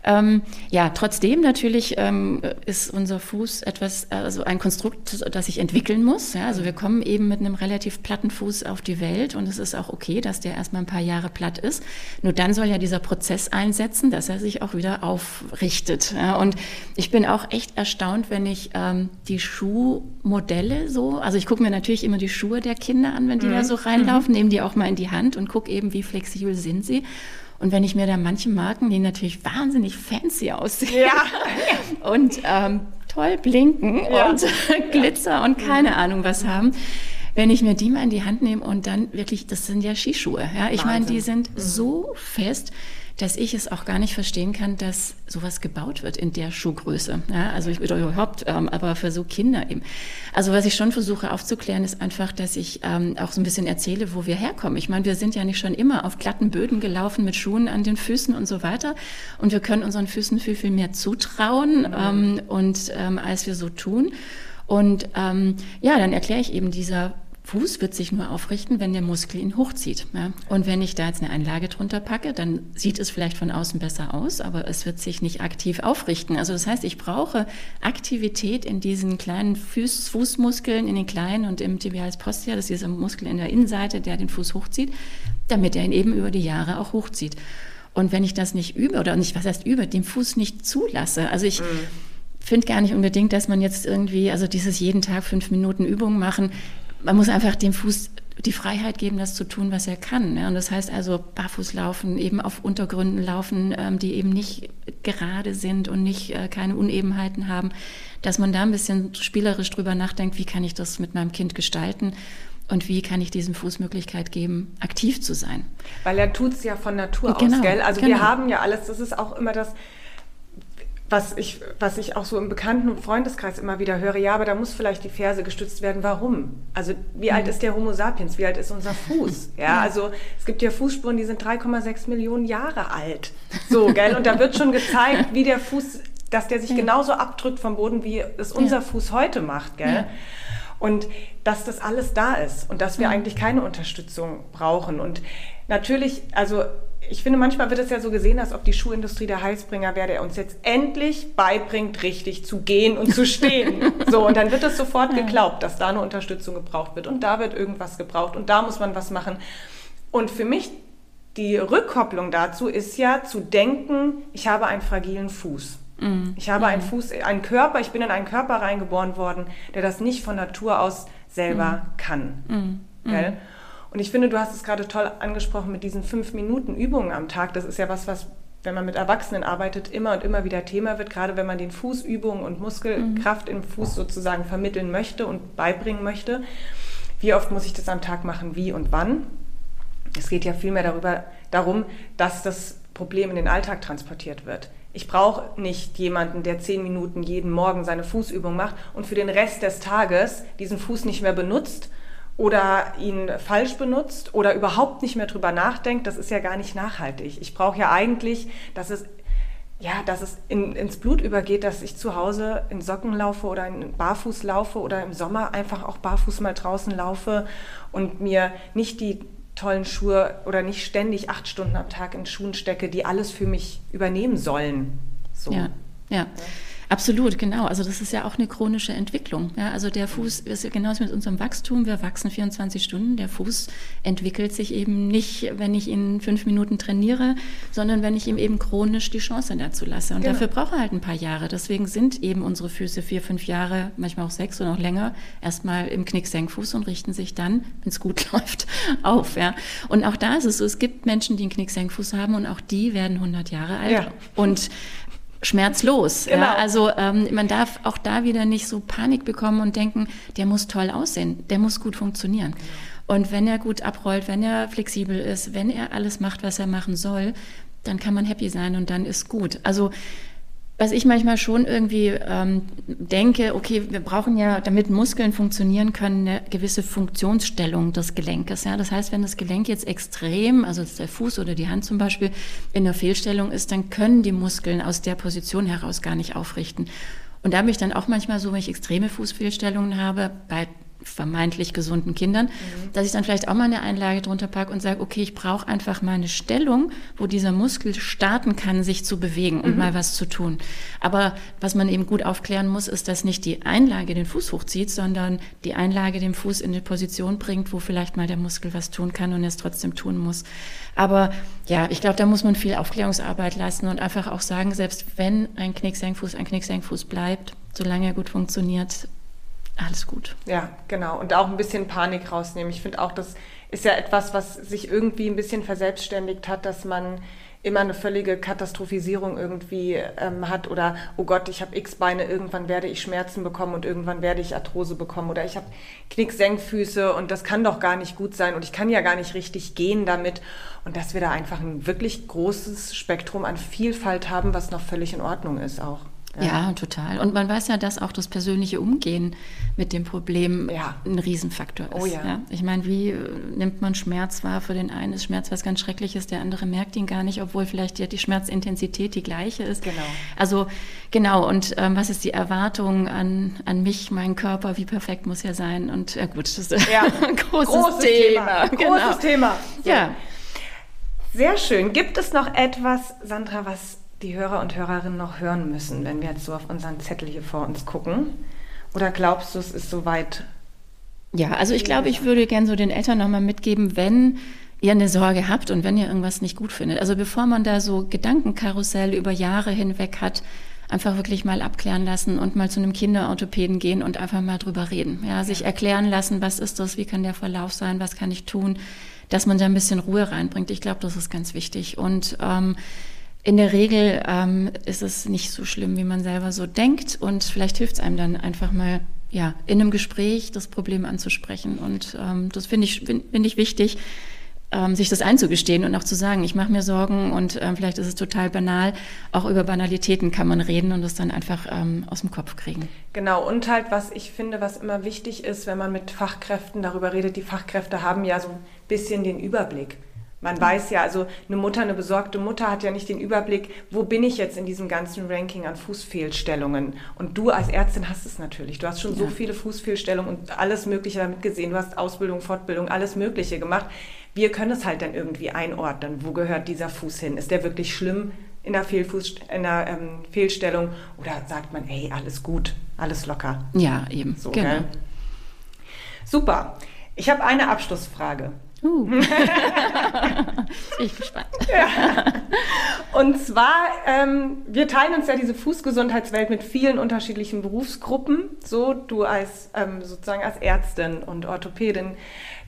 Ähm, ja, trotzdem natürlich ähm, ist unser Fuß etwas, also ein Konstrukt, das sich entwickeln muss. Ja? Also wir kommen eben mit einem relativ platten Fuß auf die Welt und es ist auch okay, dass der erstmal ein paar Jahre platt ist. Nur dann soll ja dieser Prozess einsetzen, dass er sich auch wieder aufrichtet. Ja? Und ich bin auch echt erstaunt, wenn ich ähm, die Schuhmodelle so, also ich gucke mir natürlich immer die Schuhe der Kinder an, wenn die mhm. da so reinlaufen, mhm. nehme die auch mal in die Hand und gucke eben, wie flexibel sind sie. Und wenn ich mir da manche Marken, die natürlich wahnsinnig fancy aussehen ja. und ähm, toll blinken ja. und Glitzer und keine mhm. Ahnung was haben, wenn ich mir die mal in die Hand nehme und dann wirklich, das sind ja Skischuhe, ja, ich meine, die sind mhm. so fest dass ich es auch gar nicht verstehen kann, dass sowas gebaut wird in der Schuhgröße. Ja, also ich oder überhaupt, ähm, aber für so Kinder eben. Also was ich schon versuche aufzuklären, ist einfach, dass ich ähm, auch so ein bisschen erzähle, wo wir herkommen. Ich meine, wir sind ja nicht schon immer auf glatten Böden gelaufen mit Schuhen an den Füßen und so weiter. Und wir können unseren Füßen viel, viel mehr zutrauen mhm. ähm, und ähm, als wir so tun. Und ähm, ja, dann erkläre ich eben dieser Fuß wird sich nur aufrichten, wenn der Muskel ihn hochzieht. Ja? Und wenn ich da jetzt eine Einlage drunter packe, dann sieht es vielleicht von außen besser aus, aber es wird sich nicht aktiv aufrichten. Also das heißt, ich brauche Aktivität in diesen kleinen Fuß, Fußmuskeln, in den kleinen und im Tibialis posterior, das ist dieser Muskel in der Innenseite, der den Fuß hochzieht, damit er ihn eben über die Jahre auch hochzieht. Und wenn ich das nicht übe, oder nicht, was heißt übe, den Fuß nicht zulasse, also ich... Mhm finde gar nicht unbedingt, dass man jetzt irgendwie, also dieses jeden Tag fünf Minuten Übungen machen, man muss einfach dem Fuß die Freiheit geben, das zu tun, was er kann. Ja? Und das heißt also barfuß laufen, eben auf Untergründen laufen, ähm, die eben nicht gerade sind und nicht äh, keine Unebenheiten haben, dass man da ein bisschen spielerisch drüber nachdenkt, wie kann ich das mit meinem Kind gestalten und wie kann ich diesem Fuß Möglichkeit geben, aktiv zu sein. Weil er tut es ja von Natur genau, aus, gell? Also genau. wir haben ja alles, das ist auch immer das, was ich, was ich auch so im Bekannten- und Freundeskreis immer wieder höre, ja, aber da muss vielleicht die Ferse gestützt werden. Warum? Also wie mhm. alt ist der Homo sapiens? Wie alt ist unser Fuß? Ja, also es gibt ja Fußspuren, die sind 3,6 Millionen Jahre alt. So, gell? Und da wird schon gezeigt, wie der Fuß, dass der sich ja. genauso abdrückt vom Boden, wie es unser ja. Fuß heute macht, gell? Ja. Und dass das alles da ist und dass wir eigentlich keine Unterstützung brauchen. Und natürlich, also ich finde, manchmal wird es ja so gesehen, als ob die Schuhindustrie der Heilsbringer wäre, der uns jetzt endlich beibringt, richtig zu gehen und zu stehen. so, und dann wird es sofort geglaubt, dass da eine Unterstützung gebraucht wird und da wird irgendwas gebraucht und da muss man was machen. Und für mich die Rückkopplung dazu ist ja zu denken, ich habe einen fragilen Fuß. Mhm. Ich habe einen Fuß, einen Körper, ich bin in einen Körper reingeboren worden, der das nicht von Natur aus selber mhm. kann. Mhm. Und ich finde, du hast es gerade toll angesprochen mit diesen fünf Minuten Übungen am Tag. Das ist ja was, was, wenn man mit Erwachsenen arbeitet, immer und immer wieder Thema wird, gerade wenn man den Fußübungen und Muskelkraft mhm. im Fuß sozusagen vermitteln möchte und beibringen möchte. Wie oft muss ich das am Tag machen, wie und wann? Es geht ja vielmehr darüber, darum, dass das Problem in den Alltag transportiert wird. Ich brauche nicht jemanden, der zehn Minuten jeden Morgen seine Fußübung macht und für den Rest des Tages diesen Fuß nicht mehr benutzt oder ihn falsch benutzt oder überhaupt nicht mehr drüber nachdenkt. Das ist ja gar nicht nachhaltig. Ich brauche ja eigentlich, dass es ja, dass es in, ins Blut übergeht, dass ich zu Hause in Socken laufe oder in Barfuß laufe oder im Sommer einfach auch barfuß mal draußen laufe und mir nicht die tollen Schuhe oder nicht ständig acht Stunden am Tag in Schuhen stecke, die alles für mich übernehmen sollen. So. Ja, ja. Absolut, genau. Also das ist ja auch eine chronische Entwicklung. Ja, also der Fuß ist ja genauso mit unserem Wachstum. Wir wachsen 24 Stunden. Der Fuß entwickelt sich eben nicht, wenn ich ihn fünf Minuten trainiere, sondern wenn ich ihm eben chronisch die Chance dazu lasse. Und genau. dafür braucht er halt ein paar Jahre. Deswegen sind eben unsere Füße vier, fünf Jahre, manchmal auch sechs oder noch länger, erstmal im Knicksenkfuß und richten sich dann, wenn es gut läuft, auf. Ja. Und auch da ist es so, es gibt Menschen, die einen Knicksenkfuß haben und auch die werden 100 Jahre alt. Ja. Und schmerzlos. Genau. Ja? Also ähm, man darf auch da wieder nicht so Panik bekommen und denken, der muss toll aussehen, der muss gut funktionieren. Genau. Und wenn er gut abrollt, wenn er flexibel ist, wenn er alles macht, was er machen soll, dann kann man happy sein und dann ist gut. Also was ich manchmal schon irgendwie ähm, denke, okay, wir brauchen ja, damit Muskeln funktionieren können, eine gewisse Funktionsstellung des Gelenkes. Ja? Das heißt, wenn das Gelenk jetzt extrem, also der Fuß oder die Hand zum Beispiel, in der Fehlstellung ist, dann können die Muskeln aus der Position heraus gar nicht aufrichten. Und da habe ich dann auch manchmal so, wenn ich extreme Fußfehlstellungen habe, bei vermeintlich gesunden Kindern, mhm. dass ich dann vielleicht auch mal eine Einlage drunter packe und sage, okay, ich brauche einfach mal eine Stellung, wo dieser Muskel starten kann, sich zu bewegen und mhm. mal was zu tun. Aber was man eben gut aufklären muss, ist, dass nicht die Einlage den Fuß hochzieht, sondern die Einlage den Fuß in eine Position bringt, wo vielleicht mal der Muskel was tun kann und es trotzdem tun muss. Aber ja, ich glaube, da muss man viel Aufklärungsarbeit leisten und einfach auch sagen, selbst wenn ein Knicksenkfuß ein Knicksenkfuß bleibt, solange er gut funktioniert, alles gut. Ja, genau. Und auch ein bisschen Panik rausnehmen. Ich finde auch, das ist ja etwas, was sich irgendwie ein bisschen verselbstständigt hat, dass man immer eine völlige Katastrophisierung irgendwie ähm, hat oder oh Gott, ich habe X-Beine, irgendwann werde ich Schmerzen bekommen und irgendwann werde ich Arthrose bekommen oder ich habe Knicksenkfüße und das kann doch gar nicht gut sein und ich kann ja gar nicht richtig gehen damit und dass wir da einfach ein wirklich großes Spektrum an Vielfalt haben, was noch völlig in Ordnung ist auch. Ja. ja. total. Und man weiß ja, dass auch das persönliche Umgehen mit dem Problem ja. ein Riesenfaktor ist. Oh ja. ja. Ich meine, wie äh, nimmt man Schmerz wahr? Für den einen ist Schmerz was ganz Schreckliches, der andere merkt ihn gar nicht, obwohl vielleicht die, die Schmerzintensität die gleiche ist. Genau. Also genau, und ähm, was ist die Erwartung an, an mich, meinen Körper? Wie perfekt muss er sein? Und ja gut, das ist ja. ein großes, großes Thema. Thema. Genau. Großes Thema. So. Ja. Sehr schön. Gibt es noch etwas, Sandra, was die Hörer und Hörerinnen noch hören müssen, wenn wir jetzt so auf unseren Zettel hier vor uns gucken? Oder glaubst du, es ist soweit? Ja, also ich glaube, ich würde gerne so den Eltern nochmal mitgeben, wenn ihr eine Sorge habt und wenn ihr irgendwas nicht gut findet. Also bevor man da so Gedankenkarussell über Jahre hinweg hat, einfach wirklich mal abklären lassen und mal zu einem Kinderorthopäden gehen und einfach mal drüber reden. Ja, sich erklären lassen, was ist das, wie kann der Verlauf sein, was kann ich tun, dass man da ein bisschen Ruhe reinbringt. Ich glaube, das ist ganz wichtig. Und ähm, in der Regel ähm, ist es nicht so schlimm, wie man selber so denkt. Und vielleicht hilft es einem dann einfach mal, ja, in einem Gespräch das Problem anzusprechen. Und ähm, das finde ich, find, find ich wichtig, ähm, sich das einzugestehen und auch zu sagen, ich mache mir Sorgen und ähm, vielleicht ist es total banal. Auch über Banalitäten kann man reden und das dann einfach ähm, aus dem Kopf kriegen. Genau, und halt, was ich finde, was immer wichtig ist, wenn man mit Fachkräften darüber redet, die Fachkräfte haben ja so ein bisschen den Überblick. Man weiß ja, also eine Mutter, eine besorgte Mutter hat ja nicht den Überblick, wo bin ich jetzt in diesem ganzen Ranking an Fußfehlstellungen. Und du als Ärztin hast es natürlich. Du hast schon ja. so viele Fußfehlstellungen und alles Mögliche damit gesehen. Du hast Ausbildung, Fortbildung, alles Mögliche gemacht. Wir können es halt dann irgendwie einordnen. Wo gehört dieser Fuß hin? Ist der wirklich schlimm in der, Fehlfuß, in der ähm, Fehlstellung? Oder sagt man, ey, alles gut, alles locker? Ja, eben. So, genau. Gell? Super. Ich habe eine Abschlussfrage. Uh. Bin ich gespannt. Ja. Und zwar, ähm, wir teilen uns ja diese Fußgesundheitswelt mit vielen unterschiedlichen Berufsgruppen. So, du als ähm, sozusagen als Ärztin und Orthopädin.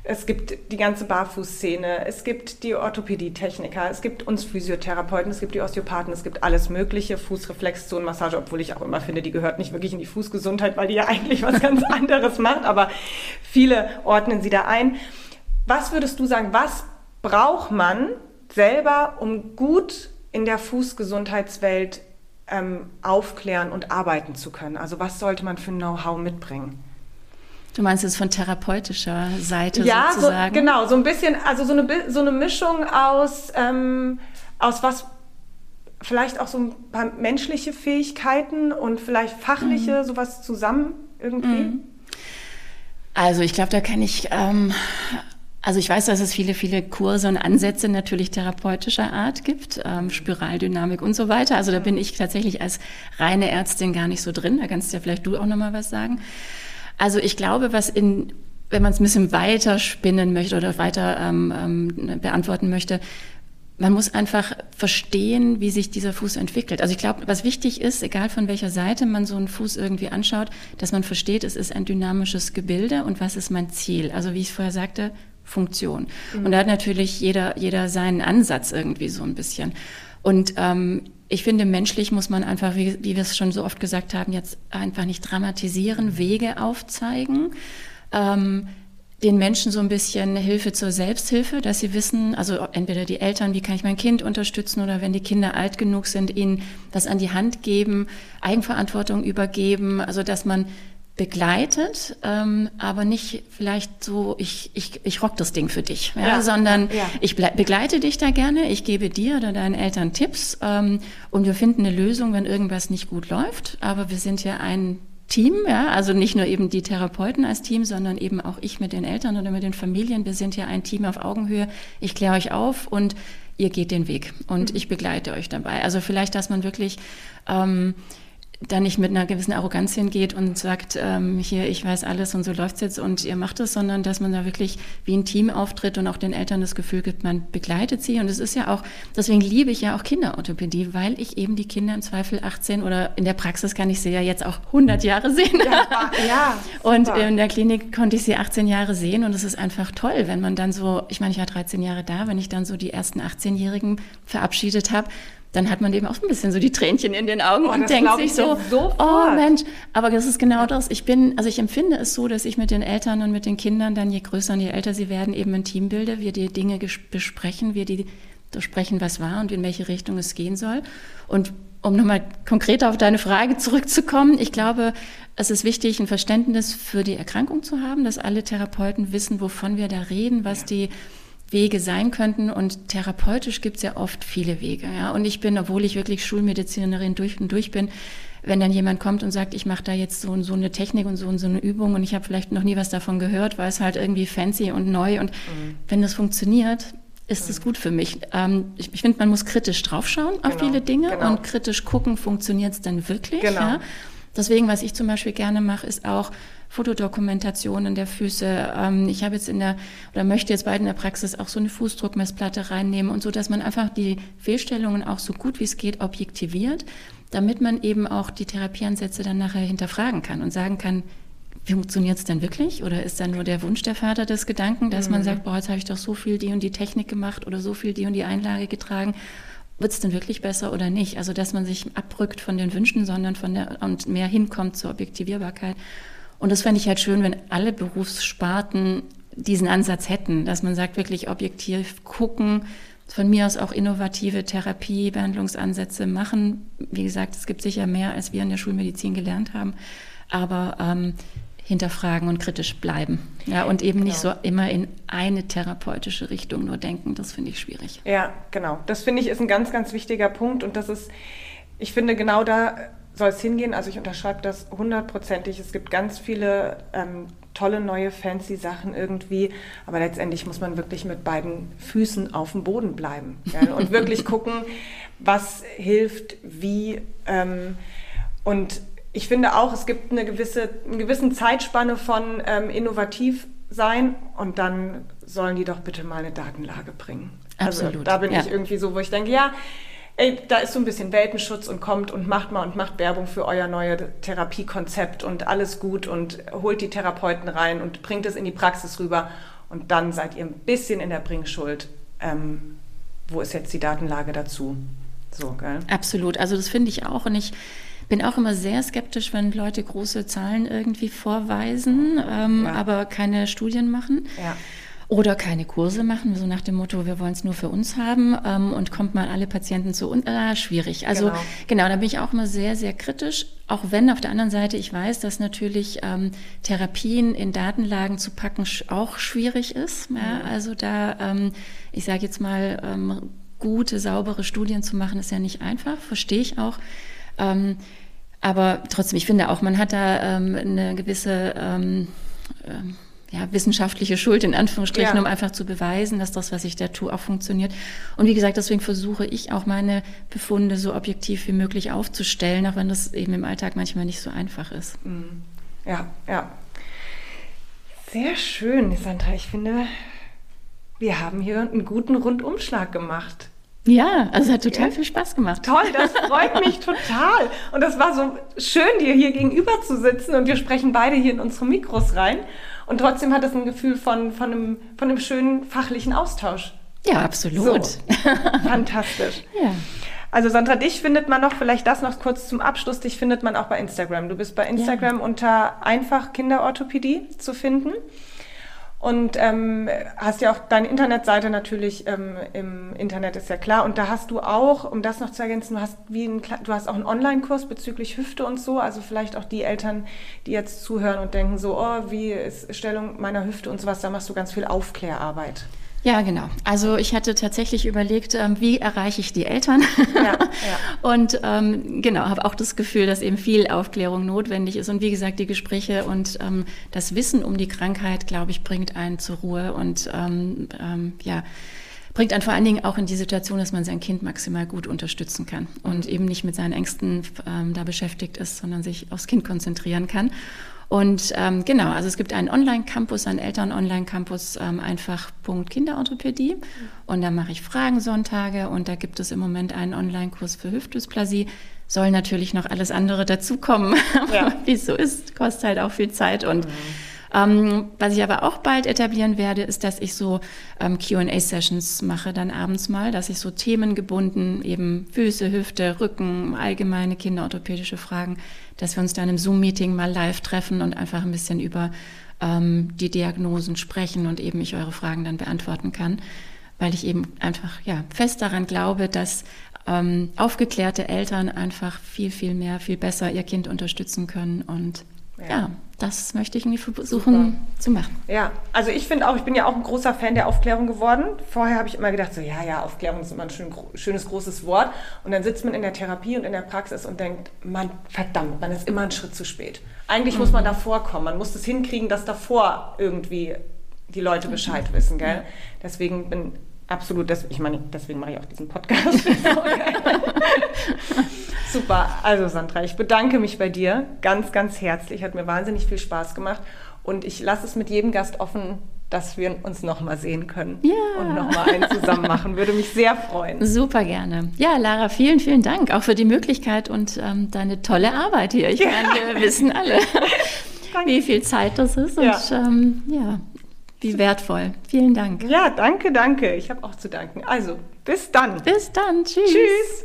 Es gibt die ganze Barfußszene, es gibt die Orthopädie-Techniker, es gibt uns Physiotherapeuten, es gibt die Osteopathen, es gibt alles Mögliche, Fußreflexzonenmassage, obwohl ich auch immer finde, die gehört nicht wirklich in die Fußgesundheit, weil die ja eigentlich was ganz anderes macht, aber viele ordnen sie da ein. Was würdest du sagen, was braucht man selber, um gut in der Fußgesundheitswelt ähm, aufklären und arbeiten zu können? Also was sollte man für Know-how mitbringen? Du meinst es von therapeutischer Seite ja, sozusagen? Ja, so, genau, so ein bisschen, also so eine, so eine Mischung aus, ähm, aus was vielleicht auch so ein paar menschliche Fähigkeiten und vielleicht fachliche, mhm. sowas zusammen irgendwie? Mhm. Also ich glaube, da kann ich ähm, also ich weiß, dass es viele, viele Kurse und Ansätze natürlich therapeutischer Art gibt, ähm, Spiraldynamik und so weiter. Also da bin ich tatsächlich als reine Ärztin gar nicht so drin. Da kannst ja vielleicht du auch nochmal was sagen. Also ich glaube, was in, wenn man es ein bisschen weiter spinnen möchte oder weiter ähm, ähm, beantworten möchte, man muss einfach verstehen, wie sich dieser Fuß entwickelt. Also ich glaube, was wichtig ist, egal von welcher Seite man so einen Fuß irgendwie anschaut, dass man versteht, es ist ein dynamisches Gebilde und was ist mein Ziel. Also wie ich vorher sagte, Funktion. Mhm. Und da hat natürlich jeder, jeder seinen Ansatz irgendwie so ein bisschen. Und ähm, ich finde, menschlich muss man einfach, wie, wie wir es schon so oft gesagt haben, jetzt einfach nicht dramatisieren, Wege aufzeigen. Ähm, den Menschen so ein bisschen Hilfe zur Selbsthilfe, dass sie wissen, also entweder die Eltern, wie kann ich mein Kind unterstützen oder wenn die Kinder alt genug sind, ihnen was an die Hand geben, Eigenverantwortung übergeben, also dass man begleitet, ähm, aber nicht vielleicht so, ich, ich, ich rock das Ding für dich, ja, ja. sondern ja. ich begleite dich da gerne, ich gebe dir oder deinen Eltern Tipps ähm, und wir finden eine Lösung, wenn irgendwas nicht gut läuft. Aber wir sind ja ein Team, ja, also nicht nur eben die Therapeuten als Team, sondern eben auch ich mit den Eltern oder mit den Familien. Wir sind ja ein Team auf Augenhöhe. Ich kläre euch auf und ihr geht den Weg und mhm. ich begleite euch dabei. Also vielleicht, dass man wirklich ähm, da nicht mit einer gewissen Arroganz hingeht und sagt, ähm, hier, ich weiß alles und so läuft's jetzt und ihr macht es, sondern dass man da wirklich wie ein Team auftritt und auch den Eltern das Gefühl gibt, man begleitet sie. Und es ist ja auch, deswegen liebe ich ja auch Kinderorthopädie, weil ich eben die Kinder im Zweifel 18 oder in der Praxis kann ich sie ja jetzt auch 100 Jahre sehen. Ja, ja und in der Klinik konnte ich sie 18 Jahre sehen und es ist einfach toll, wenn man dann so, ich meine, ich war 13 Jahre da, wenn ich dann so die ersten 18-Jährigen verabschiedet habe, dann hat man eben auch ein bisschen so die Tränchen in den Augen oh, und denkt sich so, oh Mensch, aber das ist genau das. Ich bin, also ich empfinde es so, dass ich mit den Eltern und mit den Kindern dann je größer und je älter sie werden, eben ein Team bilde, wir die Dinge besprechen, wir die besprechen, was war und in welche Richtung es gehen soll. Und um nochmal konkreter auf deine Frage zurückzukommen, ich glaube, es ist wichtig, ein Verständnis für die Erkrankung zu haben, dass alle Therapeuten wissen, wovon wir da reden, was die Wege sein könnten. Und therapeutisch gibt es ja oft viele Wege. Ja? Und ich bin, obwohl ich wirklich Schulmedizinerin durch und durch bin, wenn dann jemand kommt und sagt, ich mache da jetzt so, so eine Technik und so und so eine Übung und ich habe vielleicht noch nie was davon gehört, weil es halt irgendwie fancy und neu und mhm. wenn das funktioniert, ist es mhm. gut für mich. Ähm, ich, ich finde, man muss kritisch draufschauen auf genau, viele Dinge genau. und kritisch gucken, funktioniert es denn wirklich? Genau. Ja? Deswegen, was ich zum Beispiel gerne mache, ist auch Fotodokumentationen der Füße. Ähm, ich habe jetzt in der oder möchte jetzt bald in der Praxis auch so eine Fußdruckmessplatte reinnehmen und so, dass man einfach die Fehlstellungen auch so gut wie es geht objektiviert, damit man eben auch die Therapieansätze dann nachher hinterfragen kann und sagen kann, funktioniert es denn wirklich? Oder ist dann nur der Wunsch der Vater des Gedanken, dass mhm. man sagt, boah, jetzt habe ich doch so viel die und die Technik gemacht oder so viel die und die Einlage getragen. Wird es denn wirklich besser oder nicht? Also, dass man sich abrückt von den Wünschen, sondern von der und mehr hinkommt zur Objektivierbarkeit. Und das fände ich halt schön, wenn alle Berufssparten diesen Ansatz hätten, dass man sagt, wirklich objektiv gucken, von mir aus auch innovative Therapie, Behandlungsansätze machen. Wie gesagt, es gibt sicher mehr, als wir in der Schulmedizin gelernt haben, aber ähm, hinterfragen und kritisch bleiben. Ja, und eben genau. nicht so immer in eine therapeutische Richtung nur denken. Das finde ich schwierig. Ja, genau. Das finde ich ist ein ganz, ganz wichtiger Punkt. Und das ist, ich finde, genau da soll es hingehen. Also ich unterschreibe das hundertprozentig. Es gibt ganz viele ähm, tolle neue fancy Sachen irgendwie, aber letztendlich muss man wirklich mit beiden Füßen auf dem Boden bleiben ja, und wirklich gucken, was hilft, wie ähm, und ich finde auch, es gibt eine gewisse, eine gewissen Zeitspanne von ähm, innovativ sein und dann sollen die doch bitte mal eine Datenlage bringen. Absolut. Also da bin ja. ich irgendwie so, wo ich denke, ja, ey, da ist so ein bisschen Welpenschutz und kommt und macht mal und macht Werbung für euer neues Therapiekonzept und alles gut und holt die Therapeuten rein und bringt es in die Praxis rüber und dann seid ihr ein bisschen in der Bringschuld. Ähm, wo ist jetzt die Datenlage dazu? So, gell? Absolut. Also das finde ich auch und ich bin auch immer sehr skeptisch, wenn Leute große Zahlen irgendwie vorweisen, ähm, ja. aber keine Studien machen. Ja. Oder keine Kurse machen, so nach dem Motto, wir wollen es nur für uns haben ähm, und kommt mal alle Patienten zu uns. Äh, schwierig. Also genau. genau. da bin ich auch immer sehr, sehr kritisch. Auch wenn auf der anderen Seite ich weiß, dass natürlich ähm, Therapien in Datenlagen zu packen auch schwierig ist. Ja? Mhm. Also da, ähm, ich sage jetzt mal, ähm, gute, saubere Studien zu machen, ist ja nicht einfach, verstehe ich auch. Ähm, aber trotzdem, ich finde auch, man hat da ähm, eine gewisse ja, wissenschaftliche Schuld in Anführungsstrichen, ja. um einfach zu beweisen, dass das, was ich da tue, auch funktioniert. Und wie gesagt, deswegen versuche ich auch meine Befunde so objektiv wie möglich aufzustellen, auch wenn das eben im Alltag manchmal nicht so einfach ist. Mhm. Ja, ja. Sehr schön, Sandra. Ich finde, wir haben hier einen guten Rundumschlag gemacht. Ja, also es hat total viel Spaß gemacht. Toll, das freut mich total. Und das war so schön, dir hier gegenüber zu sitzen und wir sprechen beide hier in unsere Mikros rein. Und trotzdem hat es ein Gefühl von, von, einem, von einem schönen fachlichen Austausch. Ja, absolut. So. Fantastisch. Ja. Also Sandra, dich findet man noch, vielleicht das noch kurz zum Abschluss, dich findet man auch bei Instagram. Du bist bei Instagram ja. unter einfach Kinderorthopädie zu finden. Und ähm, hast ja auch deine Internetseite natürlich ähm, im Internet, ist ja klar. Und da hast du auch, um das noch zu ergänzen, du hast, wie ein, du hast auch einen Online-Kurs bezüglich Hüfte und so. Also vielleicht auch die Eltern, die jetzt zuhören und denken so, oh, wie ist Stellung meiner Hüfte und sowas, da machst du ganz viel Aufklärarbeit. Ja, genau. Also ich hatte tatsächlich überlegt, ähm, wie erreiche ich die Eltern? Ja, ja. und ähm, genau, habe auch das Gefühl, dass eben viel Aufklärung notwendig ist. Und wie gesagt, die Gespräche und ähm, das Wissen um die Krankheit, glaube ich, bringt einen zur Ruhe und ähm, ähm, ja, bringt einen vor allen Dingen auch in die Situation, dass man sein Kind maximal gut unterstützen kann und eben nicht mit seinen Ängsten ähm, da beschäftigt ist, sondern sich aufs Kind konzentrieren kann. Und ähm, genau, also es gibt einen Online-Campus, einen Eltern-Online-Campus, ähm, einfach Punkt Kinderorthopädie. Und da mache ich Fragensonntage und da gibt es im Moment einen Online-Kurs für Hüftdysplasie. Soll natürlich noch alles andere dazukommen, ja. wie es so ist, kostet halt auch viel Zeit und mhm. Ähm, was ich aber auch bald etablieren werde, ist, dass ich so ähm, QA-Sessions mache, dann abends mal, dass ich so themengebunden eben Füße, Hüfte, Rücken, allgemeine kinderorthopädische Fragen, dass wir uns dann im Zoom-Meeting mal live treffen und einfach ein bisschen über ähm, die Diagnosen sprechen und eben ich eure Fragen dann beantworten kann, weil ich eben einfach ja, fest daran glaube, dass ähm, aufgeklärte Eltern einfach viel, viel mehr, viel besser ihr Kind unterstützen können und ja. das möchte ich irgendwie versuchen Super. zu machen. Ja, also ich finde auch, ich bin ja auch ein großer Fan der Aufklärung geworden. Vorher habe ich immer gedacht, so ja, ja, Aufklärung ist immer ein schön, schönes, großes Wort. Und dann sitzt man in der Therapie und in der Praxis und denkt, man, verdammt, man ist immer einen Schritt zu spät. Eigentlich mhm. muss man mhm. davor kommen. Man muss es hinkriegen, dass davor irgendwie die Leute Bescheid wissen, gell? Deswegen bin absolut, das, ich meine, deswegen mache ich auch diesen Podcast. Super. Also Sandra, ich bedanke mich bei dir ganz, ganz herzlich. Hat mir wahnsinnig viel Spaß gemacht. Und ich lasse es mit jedem Gast offen, dass wir uns nochmal sehen können ja. und nochmal einen zusammen machen. Würde mich sehr freuen. Super gerne. Ja, Lara, vielen, vielen Dank auch für die Möglichkeit und ähm, deine tolle Arbeit hier. Ich ja. meine, wir wissen alle, wie viel Zeit das ist. Und ja, ähm, ja wie wertvoll. Vielen Dank. Ja, danke, danke. Ich habe auch zu danken. Also, bis dann. Bis dann. Tschüss. Tschüss.